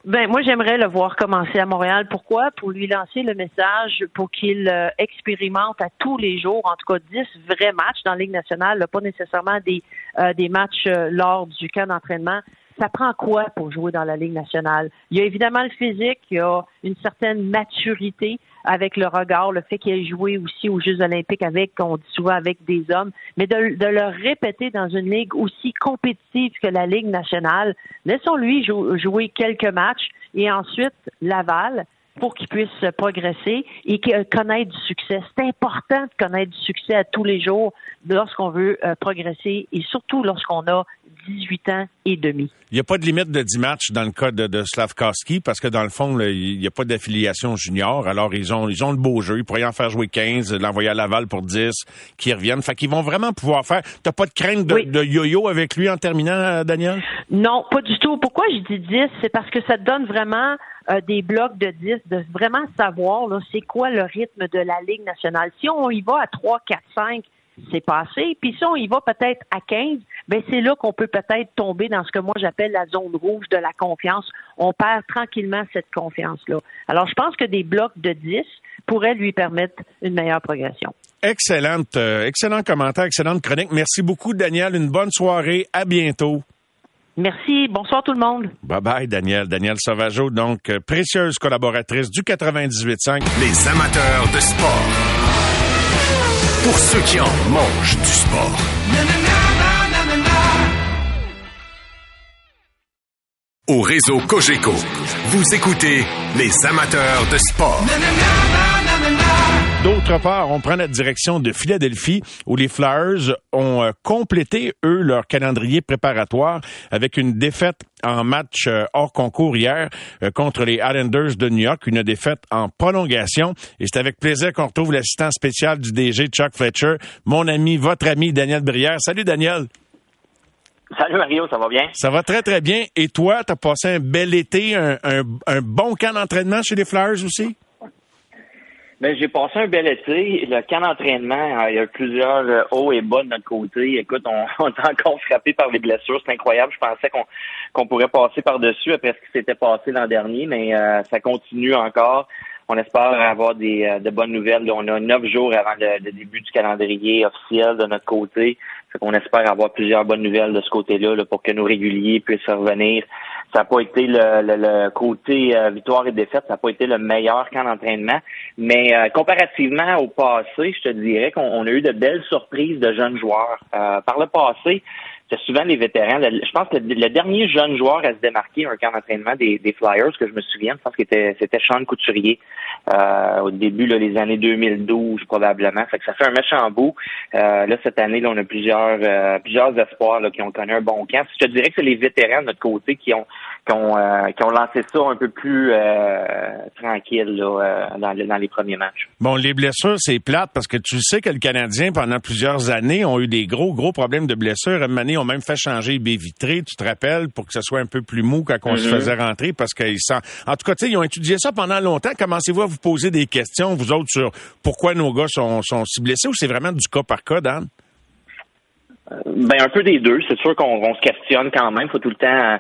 Ben moi j'aimerais le voir commencer à Montréal. Pourquoi? Pour lui lancer le message pour qu'il euh, expérimente à tous les jours, en tout cas 10 vrais matchs dans la Ligue nationale, pas nécessairement des euh, des matchs euh, lors du camp d'entraînement ça prend quoi pour jouer dans la Ligue nationale? Il y a évidemment le physique, il y a une certaine maturité avec le regard, le fait qu'il ait joué aussi aux Jeux olympiques avec, on dit souvent avec des hommes, mais de, le répéter dans une ligue aussi compétitive que la Ligue nationale, laissons-lui jouer quelques matchs et ensuite Laval pour qu'il puisse progresser et connaître du succès. C'est important de connaître du succès à tous les jours lorsqu'on veut euh, progresser et surtout lorsqu'on a 18 ans et demi. Il n'y a pas de limite de 10 matchs dans le cas de, de Slavkowski parce que dans le fond, il n'y a pas d'affiliation junior. Alors, ils ont, ils ont le beau jeu. Ils pourraient en faire jouer 15, l'envoyer à Laval pour 10, qui reviennent. Fait qu'ils vont vraiment pouvoir faire. T'as pas de crainte de, yo-yo avec lui en terminant, euh, Daniel? Non, pas du tout. Pourquoi je dis 10? C'est parce que ça te donne vraiment euh, des blocs de 10, de vraiment savoir c'est quoi le rythme de la Ligue nationale. Si on y va à 3, 4, 5, c'est passé. Puis si on y va peut-être à 15, ben c'est là qu'on peut peut-être tomber dans ce que moi j'appelle la zone rouge de la confiance. On perd tranquillement cette confiance-là. Alors je pense que des blocs de 10 pourraient lui permettre une meilleure progression. Excellente, euh, excellent commentaire, excellente chronique. Merci beaucoup, Daniel. Une bonne soirée. À bientôt. Merci. Bonsoir tout le monde. Bye bye, Daniel. Daniel Sauvageau, donc euh, précieuse collaboratrice du 98.5. Les amateurs de sport pour ceux qui en mangent du sport. Au réseau Cogeco, vous écoutez les amateurs de sport. D'autre part, on prend la direction de Philadelphie où les Flyers ont euh, complété, eux, leur calendrier préparatoire avec une défaite en match euh, hors concours hier euh, contre les Islanders de New York, une défaite en prolongation. Et c'est avec plaisir qu'on retrouve l'assistant spécial du DG, Chuck Fletcher, mon ami, votre ami Daniel Brière. Salut Daniel. Salut Mario, ça va bien? Ça va très très bien. Et toi, tu as passé un bel été, un, un bon camp d'entraînement chez les Flyers aussi? Ben, j'ai passé un bel été. Le camp d'entraînement, euh, il y a plusieurs euh, hauts et bas de notre côté. Écoute, on, on est encore frappé par les blessures. C'est incroyable. Je pensais qu'on pourrait passer par-dessus après ce qui s'était passé l'an dernier, mais euh, ça continue encore. On espère avoir des, de bonnes nouvelles. On a neuf jours avant le, début du calendrier officiel de notre côté. Qu'on espère avoir plusieurs bonnes nouvelles de ce côté-là là, pour que nos réguliers puissent revenir ça n'a pas été le, côté euh, victoire et défaite, ça n'a pas été le meilleur camp d'entraînement. Mais euh, comparativement au passé, je te dirais qu'on a eu de belles surprises de jeunes joueurs. Euh, par le passé, c'est souvent les vétérans. je pense que le, dernier jeune joueur à se démarquer un camp d'entraînement des, Flyers, que je me souviens, je pense que c'était Sean Couturier au début là, les années 2012 probablement. Fait que ça fait un méchant bout. là cette année, là, on a plusieurs plusieurs espoirs là, qui ont connu un bon camp. Je te dirais que c'est les vétérans de notre côté qui ont qui ont, euh, qui ont lancé ça un peu plus euh, tranquille là, euh, dans, dans, les premiers matchs. Bon, les blessures, c'est plate parce que tu sais que le Canadien, pendant plusieurs années, ont eu des gros, gros problèmes de blessures. Une année, ont même fait changer les baies vitrées, tu te rappelles, pour que ce soit un peu plus mou quand on se mm-hmm. faisait rentrer parce qu'ils sont... En tout cas, tu sais, ils ont étudié ça pendant longtemps. Commencez-vous à vous poser des questions, vous autres, sur pourquoi nos gars sont, sont si blessés ou c'est vraiment du cas par cas, Dan? Ben un peu des deux. C'est sûr qu'on se questionne quand même. Il faut tout le temps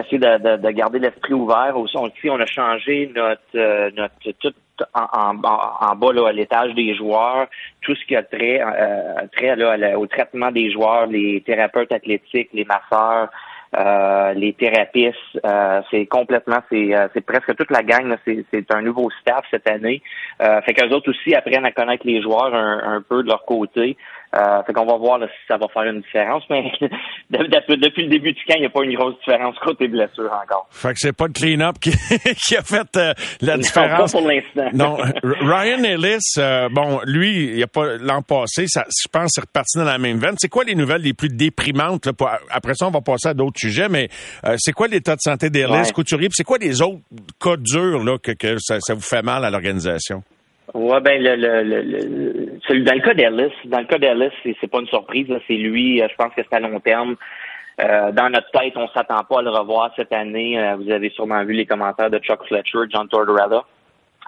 essayer de, de, garder l'esprit ouvert. Aussi, on, on a changé notre euh, notre tout en, en, bas là, à l'étage des joueurs, tout ce qui a trait, euh, trait là, au traitement des joueurs, les thérapeutes athlétiques, les masseurs, euh, les thérapistes, euh, c'est complètement, c'est, euh, c'est presque toute la gang. C'est, c'est un nouveau staff cette année. Euh, fait qu'eux autres aussi apprennent à connaître les joueurs un, un peu de leur côté. Euh, fait qu'on va voir là, si ça va faire une différence, mais depuis, le début du camp, il n'y a pas une grosse différence côté blessure encore. Fait que c'est pas le clean-up qui, qui a fait euh, la Non, différence. pas pour l'instant. Non, Ryan Ellis, euh, bon, lui, il y a pas l'an passé, ça, je pense, c'est reparti dans la même veine. C'est quoi les nouvelles les plus déprimantes là, pour- après ça, on va passer à d'autres sujets, mais euh, c'est quoi l'état de santé d'Ellis, Ouais. Couturier, puis c'est quoi les autres cas durs là que, que ça, ça vous fait mal à l'organisation? Ouais, ben le, le, le, dans le cas d'Ellis, dans le cas d'Ellis, c'est, pas une surprise, c'est lui. euh, Je pense que c'est à long terme. Euh, dans notre tête, on s'attend pas à le revoir cette année. Euh, vous avez sûrement vu les commentaires de Chuck Fletcher, John Tortorella,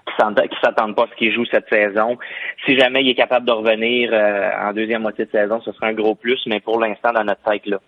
qui s'attendent pas à ce qu'il joue cette saison. Si jamais il est capable de revenir euh, en deuxième moitié de saison, ce serait un gros plus. Mais pour l'instant, dans notre tête là,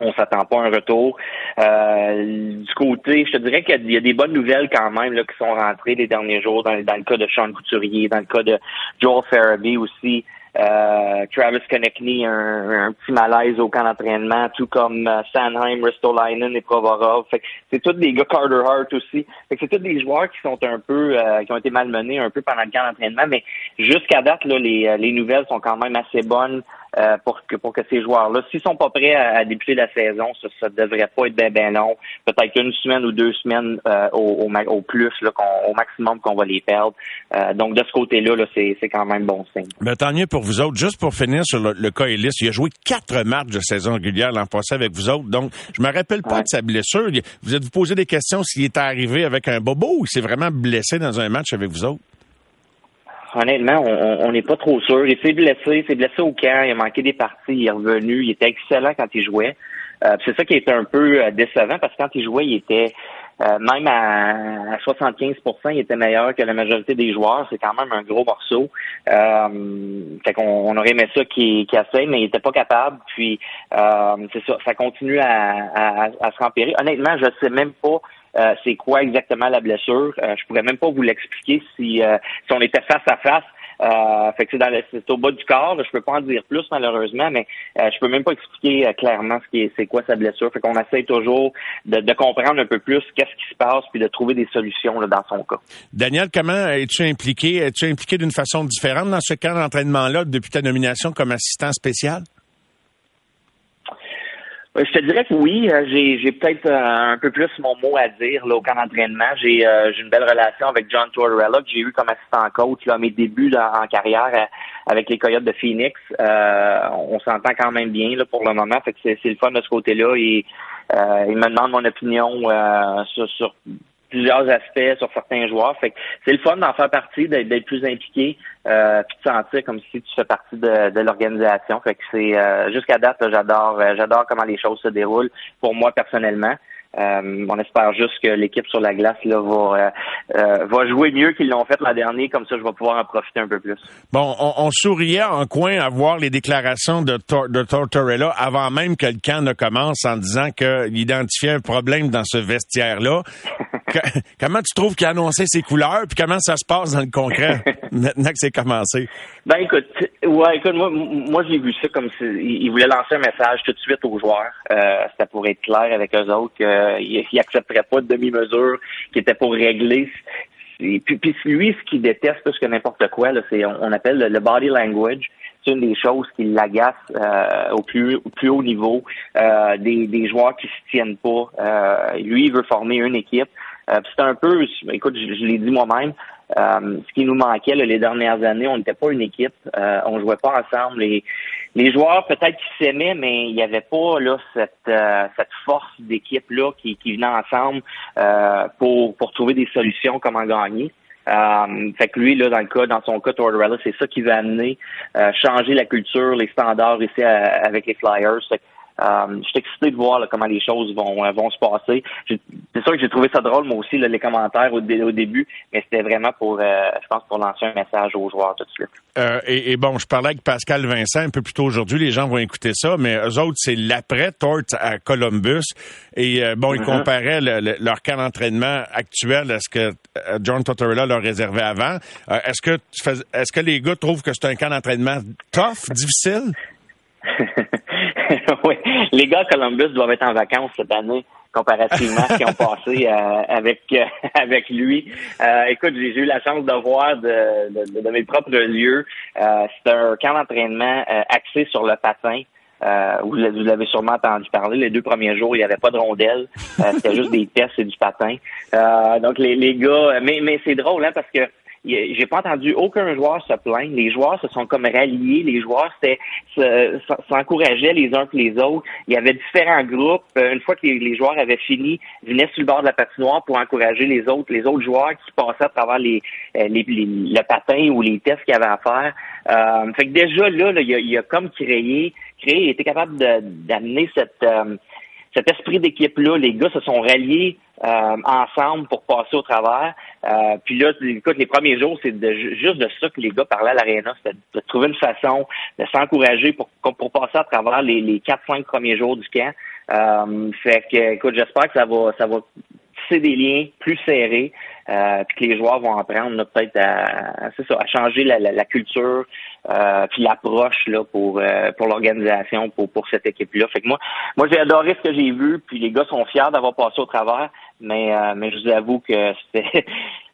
on s'attend pas à un retour. Euh, du côté, je te dirais qu'il y a- des bonnes nouvelles quand même là, qui sont rentrées les derniers jours, dans, le cas de Sean Couturier, dans le cas de Joel Farabee aussi. Euh, Travis Konechny, un, petit malaise au camp d'entraînement, tout comme euh, Sanheim, Ristolainen et Provorov. Fait c'est tous des gars Carter Hart aussi. Fait que c'est tous des joueurs qui sont un peu euh, qui ont été malmenés un peu pendant le camp d'entraînement, mais jusqu'à date, là, les, euh, les nouvelles sont quand même assez bonnes euh, pour que pour que ces joueurs-là, s'ils sont pas prêts à, à débuter la saison, ça, ça devrait pas être bien ben long. Peut-être une semaine ou deux semaines euh, au, au, au plus, là, qu'on- au maximum qu'on va les perdre. Euh, donc de ce côté-là, là, c'est c'est quand même bon signe. Ben, tant mieux pour vous autres. Juste pour finir sur le, le cas Ellis, il a joué quatre matchs de saison régulière l'an passé avec vous autres. Donc, je me rappelle pas de sa blessure. Vous êtes vous posé des questions s'il est arrivé avec un bobo ou s'il s'est vraiment blessé dans un match avec vous autres? Honnêtement, on- n'est pas trop sûr. Il s'est blessé, s'est blessé au camp, il a manqué des parties, il est revenu, il était excellent quand il jouait. Euh, c'est ça qui était un peu euh, décevant parce que quand il jouait, il était euh, même à, à 75% il était meilleur que la majorité des joueurs. C'est quand même un gros morceau. Euh, fait qu'on on aurait aimé ça qu'il qu'il essaye, mais il était pas capable. Puis euh, c'est ça, ça continue à, à, à se rempirer. Honnêtement, je sais même pas euh, c'est quoi exactement la blessure? Euh, je pourrais même pas vous l'expliquer si, euh, si on était face à face. Euh, fait que c'est dans le- c'est au bas du corps. Je peux pas en dire plus malheureusement, mais euh, je peux même pas expliquer euh, clairement ce qui est, c'est quoi sa blessure. Fait qu'on essaye toujours de, de comprendre un peu plus qu'est-ce qui se passe puis de trouver des solutions là, dans son cas. Daniel, comment es-tu impliqué? Es-tu impliqué d'une façon différente dans ce camp d'entraînement-là depuis ta nomination comme assistant spécial? Euh, Je te dirais que oui, euh, j'ai, peut-être euh, un peu plus mon mot à dire là, au camp d'entraînement. J'ai, euh, une belle relation avec John Tortorella que j'ai eu comme assistant coach là, à mes débuts en carrière euh, avec les Coyotes de Phoenix. Euh, on s'entend quand même bien là, pour le moment, fait que c'est, le fun de ce côté-là. Et, euh, il me demande mon opinion sur, sur plusieurs aspects sur certains joueurs. Fait que c'est le fun d'en faire partie, d'être, d'être plus impliqué, euh, puis de sentir comme si tu fais partie de, de l'organisation. Fait que c'est euh, jusqu'à date, là, j'adore, euh, j'adore comment les choses se déroulent pour moi personnellement. Euh, on espère juste que l'équipe sur la glace là, va, euh, euh, va jouer mieux qu'ils l'ont fait l'an dernier, comme ça je vais pouvoir en profiter un peu plus. Bon, on, on souriait en coin à voir les déclarations de, Tor- de Tortorella avant même que le camp ne commence en disant qu'il identifiait un problème dans ce vestiaire-là. Comment tu trouves qu'il a annoncé ses couleurs, puis comment ça se passe dans le concret? Maintenant que c'est commencé? Ben écoute, ouais, écoute, moi, moi j'ai vu ça comme si il voulait lancer un message tout de suite aux joueurs. Euh, C'était pour être clair avec eux autres qu'ils n'accepteraient pas de demi-mesure, qui était pour régler. Et puis, puis lui, ce qu'il déteste plus que n'importe quoi, là, c'est on, on appelle le, le body language. C'est une des choses qui l'agace euh, au plus au plus haut niveau. Euh, des, des joueurs qui se tiennent pas. Euh, lui, il veut former une équipe. Euh, c'est un peu, écoute, je, je l'ai dit moi-même, euh, ce qui nous manquait là, les dernières années, on n'était pas une équipe, euh, on jouait pas ensemble. Les, les joueurs peut-être qu'ils s'aimaient, mais il n'y avait pas là cette euh, cette force d'équipe là qui, qui venait ensemble euh, pour pour trouver des solutions comment gagner. Euh, fait que lui, là, dans le cas, dans son cas, Tortorella, c'est ça qui va amener, euh, changer la culture, les standards ici à- avec les Flyers. Euh, je suis excité de voir là, comment les choses vont euh, vont se passer. C'est sûr que j'ai trouvé ça drôle, moi aussi, là, les commentaires au, dé- au début, mais c'était vraiment pour, euh, je pense, pour lancer un message aux joueurs tout de suite. Euh, et, et bon, je parlais avec Pascal Vincent un peu plus tôt aujourd'hui. Les gens vont écouter ça, mais eux autres, c'est l'après Tort à Columbus. Et euh, bon, ils Mhm. comparaient le- le- leur camp d'entraînement actuel à ce que euh, John Tortorella leur réservait avant. Euh, est-ce que est-ce que les gars trouvent que c'est un camp d'entraînement tough, difficile? oui. Les gars Columbus doivent être en vacances cette année. comparativement à ce qu'ils ont passé euh, avec euh, avec lui. Euh, écoute, j'ai eu la chance de voir de, de, de mes propres yeux. c'est un camp d'entraînement axé sur le patin. vous, vous l'avez sûrement entendu parler. Les deux premiers jours, il n'y avait pas de rondelles. C'était juste des tests et du patin. donc les, les gars, mais, mais c'est drôle hein, parce que j'ai pas entendu aucun joueur se plaindre. Les joueurs se sont comme ralliés. Les joueurs s'encourageaient les uns que les autres. Il y avait différents groupes. Euh, une fois que les, joueurs avaient fini, ils venaient sur le bord de la patinoire pour encourager les autres, les autres joueurs qui passaient à travers les, euh, les, le patin ou les tests qu'ils avaient à faire. Euh, fait que déjà là, il, a, il, a, comme créé, créé, il était capable d'amener cette euh, cet esprit d'équipe-là, les gars se sont ralliés euh, ensemble pour passer au travers. Euh, puis là, écoute, les premiers jours, c'est juste de ça que les gars parlaient à l'aréna, c'était de trouver une façon de s'encourager pour, pour passer à travers les, les 4-5 premiers jours du camp. Euh, fait que, écoute, j'espère que ça va, ça va des liens plus serrés, euh, puis que les joueurs vont apprendre peut-être à, à, à changer la, la, la culture, euh, puis l'approche là pour euh, pour l'organisation pour pour cette équipe là. Fait que moi moi j'ai adoré ce que j'ai vu, puis les gars sont fiers d'avoir passé au travers, mais euh, mais je vous avoue que c'était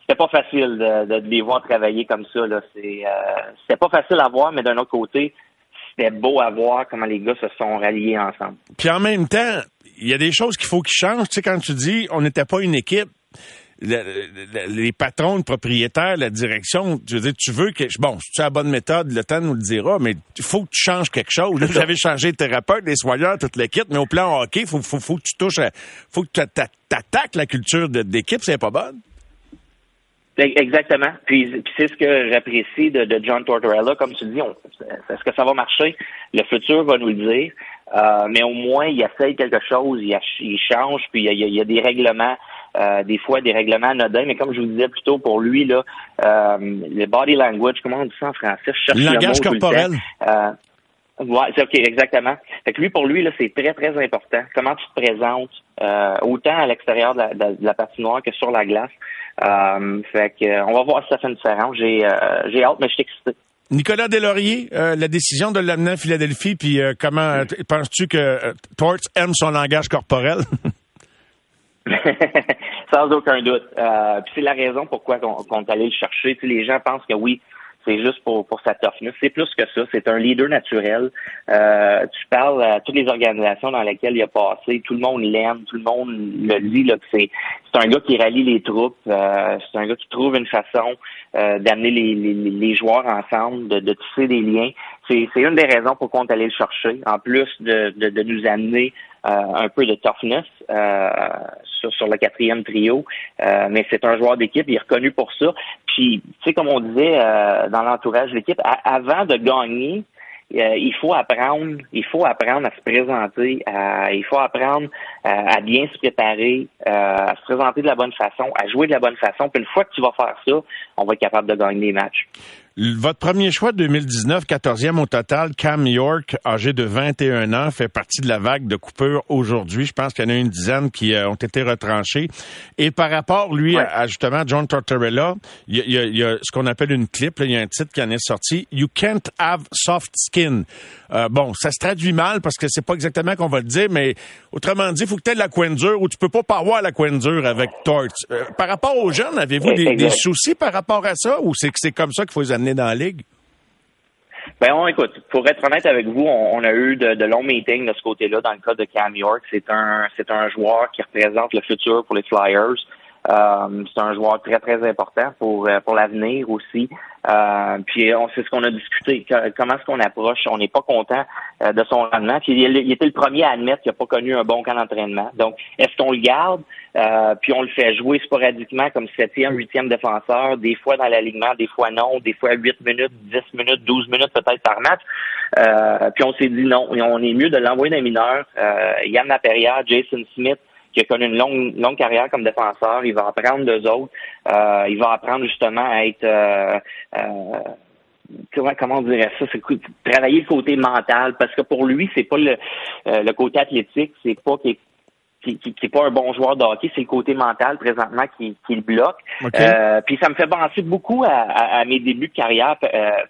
c'était pas facile de, de, les voir travailler comme ça là. C'est c'était pas facile à voir, mais d'un autre côté c'était beau à voir comment les gars se sont ralliés ensemble. Puis en même temps, il y a des choses qu'il faut qu'ils changent. Tu sais, quand tu dis on n'était pas une équipe, les patrons, le propriétaire, la direction, je veux dire, tu veux que, bon, si tu as la bonne méthode, le temps nous le dira, mais il faut que tu changes quelque chose. Là, j'avais changé de thérapeute, les soigneurs, toute l'équipe, mais au plan hockey, faut, faut, faut que tu touches, à, faut que tu attaques la culture d'équipe, c'est pas bonne. Exactement. Puis, c'est ce que j'apprécie de, de, John Tortorella. Comme tu dis, est-ce que ça va marcher? Le futur va nous le dire. Euh, mais au moins, il essaye quelque chose, il, il change, puis il y, a, il y a des règlements euh, des fois des règlements anodins, mais comme je vous disais plus tôt, pour lui, là, euh, le body language, comment on dit ça en français? Je cherche Langage le mot corporel. Euh, ouais, c'est OK, exactement. Fait que lui, pour lui, là, c'est très, très important. Comment tu te présentes, euh, autant à l'extérieur de la, de la patinoire que sur la glace. Euh, fait que on va voir si ça fait une différence. J'ai euh, j'ai hâte, mais je suis excité. Nicolas Delaurier, euh, la décision de l'amener à Philadelphie, puis euh, comment penses-tu que Torts aime son langage corporel? Sans aucun doute. Euh, puis c'est la raison pourquoi on, est allé le chercher. les gens pensent que oui, c'est juste pour, pour sa toughness. C'est plus que ça. C'est un leader naturel. Euh, tu parles à toutes les organisations dans lesquelles il a passé. Tout le monde l'aime. Tout le monde le dit. Là, c'est, c'est un gars qui rallie les troupes. Euh, c'est un gars qui trouve une façon euh, d'amener les, les, les, joueurs ensemble, de, de tisser des liens. C'est, une des raisons pourquoi on est allé le chercher. En plus de, de, de nous amener euh, un peu de toughness euh, sur, sur, le quatrième trio. Euh, mais c'est un joueur d'équipe, il est reconnu pour ça. Puis, tu sais, comme on disait dans l'entourage de l'équipe, avant de gagner, il faut apprendre, il faut apprendre à se présenter, il faut apprendre à bien se préparer, à se présenter de la bonne façon, à jouer de la bonne façon. Puis une fois que tu vas faire ça, on va être capable de gagner des matchs. Votre premier choix de 2019, 14e au total, Cam York, âgé de 21 ans, fait partie de la vague de coupures aujourd'hui. Je pense qu'il y en a une dizaine qui euh, ont été retranchés. Et par rapport, lui, à, justement John Tortorella, il y a, ce qu'on appelle une clip, il y a un titre qui en est sorti, You Can't Have Soft Skin. Euh, bon, ça se traduit mal parce que c'est pas exactement qu'on va le dire, mais autrement dit, il faut que tu aies de la coin dure ou tu peux pas avoir la coin dure avec Tort. Euh, par rapport aux jeunes, avez-vous des, des, soucis par rapport à ça ou c'est que c'est comme ça qu'il faut les amener dans la ligue? Ben, on écoute, pour être honnête avec vous, on, a eu de, longs meetings de ce côté-là dans le cas de Cam York. C'est un, c'est un joueur qui représente le futur pour les Flyers. Euh, c'est un joueur très, très important pour, euh, pour l'avenir aussi. Euh, puis on sait ce qu'on a discuté. Comment est-ce qu'on approche? On n'est pas content de son rendement. Puis il, était le premier à admettre qu'il n'a pas connu un bon camp d'entraînement. Donc, est-ce qu'on le garde? puis on le fait jouer sporadiquement comme septième, huitième défenseur, des fois dans l'alignement, des fois non, des fois huit minutes, dix minutes, douze minutes peut-être par match. puis on s'est dit non, on est mieux de l'envoyer dans les mineurs. Yann Laperrière, Jason Smith, qui a connu une longue, longue carrière comme défenseur. Il va apprendre d'eux autres. Euh, il va apprendre justement à être euh, euh, comment, comment on dirait ça, c'est travailler le côté mental, parce que pour lui, c'est pas le, le côté athlétique, c'est pas qu'il qui, qui, pas un bon joueur de hockey, c'est le côté mental présentement qui, qui le bloque. puis ça me fait penser beaucoup à, à, mes débuts de carrière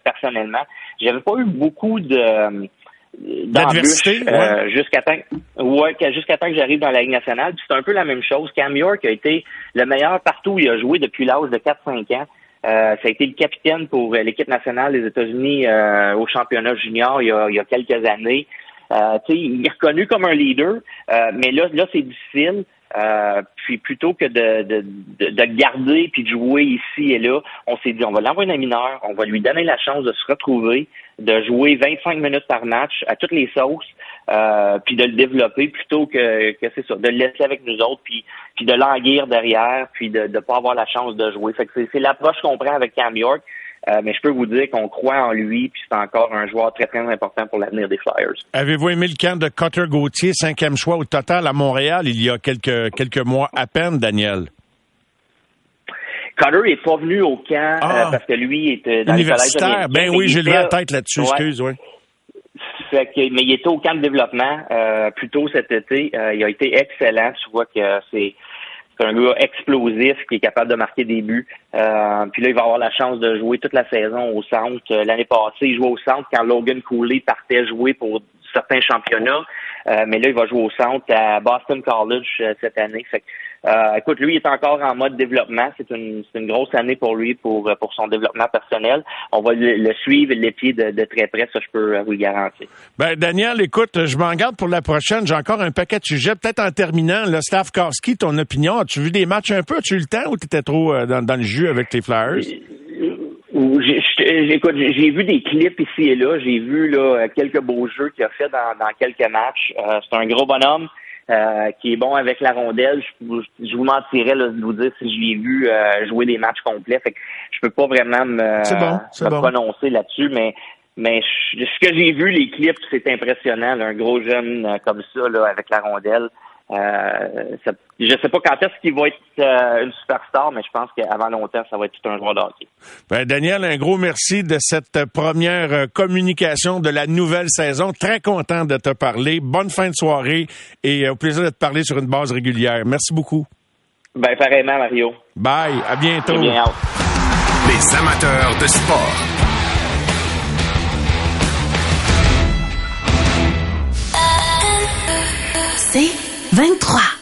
personnellement. J'avais pas eu beaucoup de D'adversité, euh, jusqu'à temps, ouais, jusqu'à temps que j'arrive dans la Ligue nationale. Puis c'est un peu la même chose. Cam York a été le meilleur partout où il a joué depuis l'âge de 4-5 ans. Euh, ça a été le capitaine pour l'équipe nationale des États-Unis euh, au championnat junior il y a, il y a quelques années. Euh, il est reconnu comme un leader, euh, mais là, là c'est difficile. Euh, puis plutôt que de, de, de, garder puis de jouer ici et là, on s'est dit on va l'envoyer un mineur, on va lui donner la chance de se retrouver, de jouer 25 minutes par match à toutes les sauces, euh, puis de le développer plutôt que, que c'est ça, de le laisser avec nous autres, puis, puis de languir derrière, puis de ne pas avoir la chance de jouer. Fait que c'est l'approche qu'on prend avec Cam York. Euh, mais je peux vous dire qu'on croit en lui, puis c'est encore un joueur très, très important pour l'avenir des Flyers. Avez-vous aimé le camp de Cotter Gauthier, cinquième choix au total à Montréal, il y a quelques, quelques mois à peine, Daniel? Cotter n'est pas venu au camp euh, ah. parce que lui était dans Universitaire. Ben oui, j'ai levé la tête là-dessus, excuse, oui. mais il était au camp de développement euh, plus tôt cet été. il a été excellent. Tu vois que c'est c'est un gars explosif qui est capable de marquer des buts. Euh, puis là, il va avoir la chance de jouer toute la saison au centre. Euh, l'année passée, il jouait au centre quand Logan Cooley partait jouer pour certains championnats. Euh, mais là, il va jouer au centre à Boston College cette année. Euh, écoute, lui, il est encore en mode développement. C'est une, une grosse année pour lui, pour, pour son développement personnel. On va le, suivre les pieds de, de, très près, ça, je peux vous le garantir. Ben, Daniel, écoute, je m'en garde pour la prochaine. J'ai encore un paquet de sujets. Peut-être en terminant, le staff Karski, ton opinion. As-tu vu des matchs un peu? As-tu eu le temps ou tu étais trop euh, dans, dans, le jus avec tes Flyers? Écoute, j'ai vu des clips ici et là. J'ai vu là, quelques beaux jeux qu'il a fait dans, dans quelques matchs. Euh, c'est un gros bonhomme. Euh, qui est bon avec la rondelle. Je, vous mentirais de vous dire si je l'ai vu euh, jouer des matchs complets. Fait que je peux pas vraiment me, prononcer là-dessus, mais mais ce que j'ai vu, les clips, c'est impressionnant. un gros jeune euh, comme ça, là, avec la rondelle. Euh, ça, je sais pas quand est-ce qu'il va être euh, une superstar, mais je pense qu'avant longtemps, ça va être tout un joueur d'hockey. Ben, Daniel, un gros merci de cette première euh, communication de la nouvelle saison. Très content de te parler. Bonne fin de soirée et au plaisir de te parler sur une base régulière. Merci beaucoup. Ben, pareillement, Mario. Bye. À bientôt. Les amateurs de sport. C'est 23.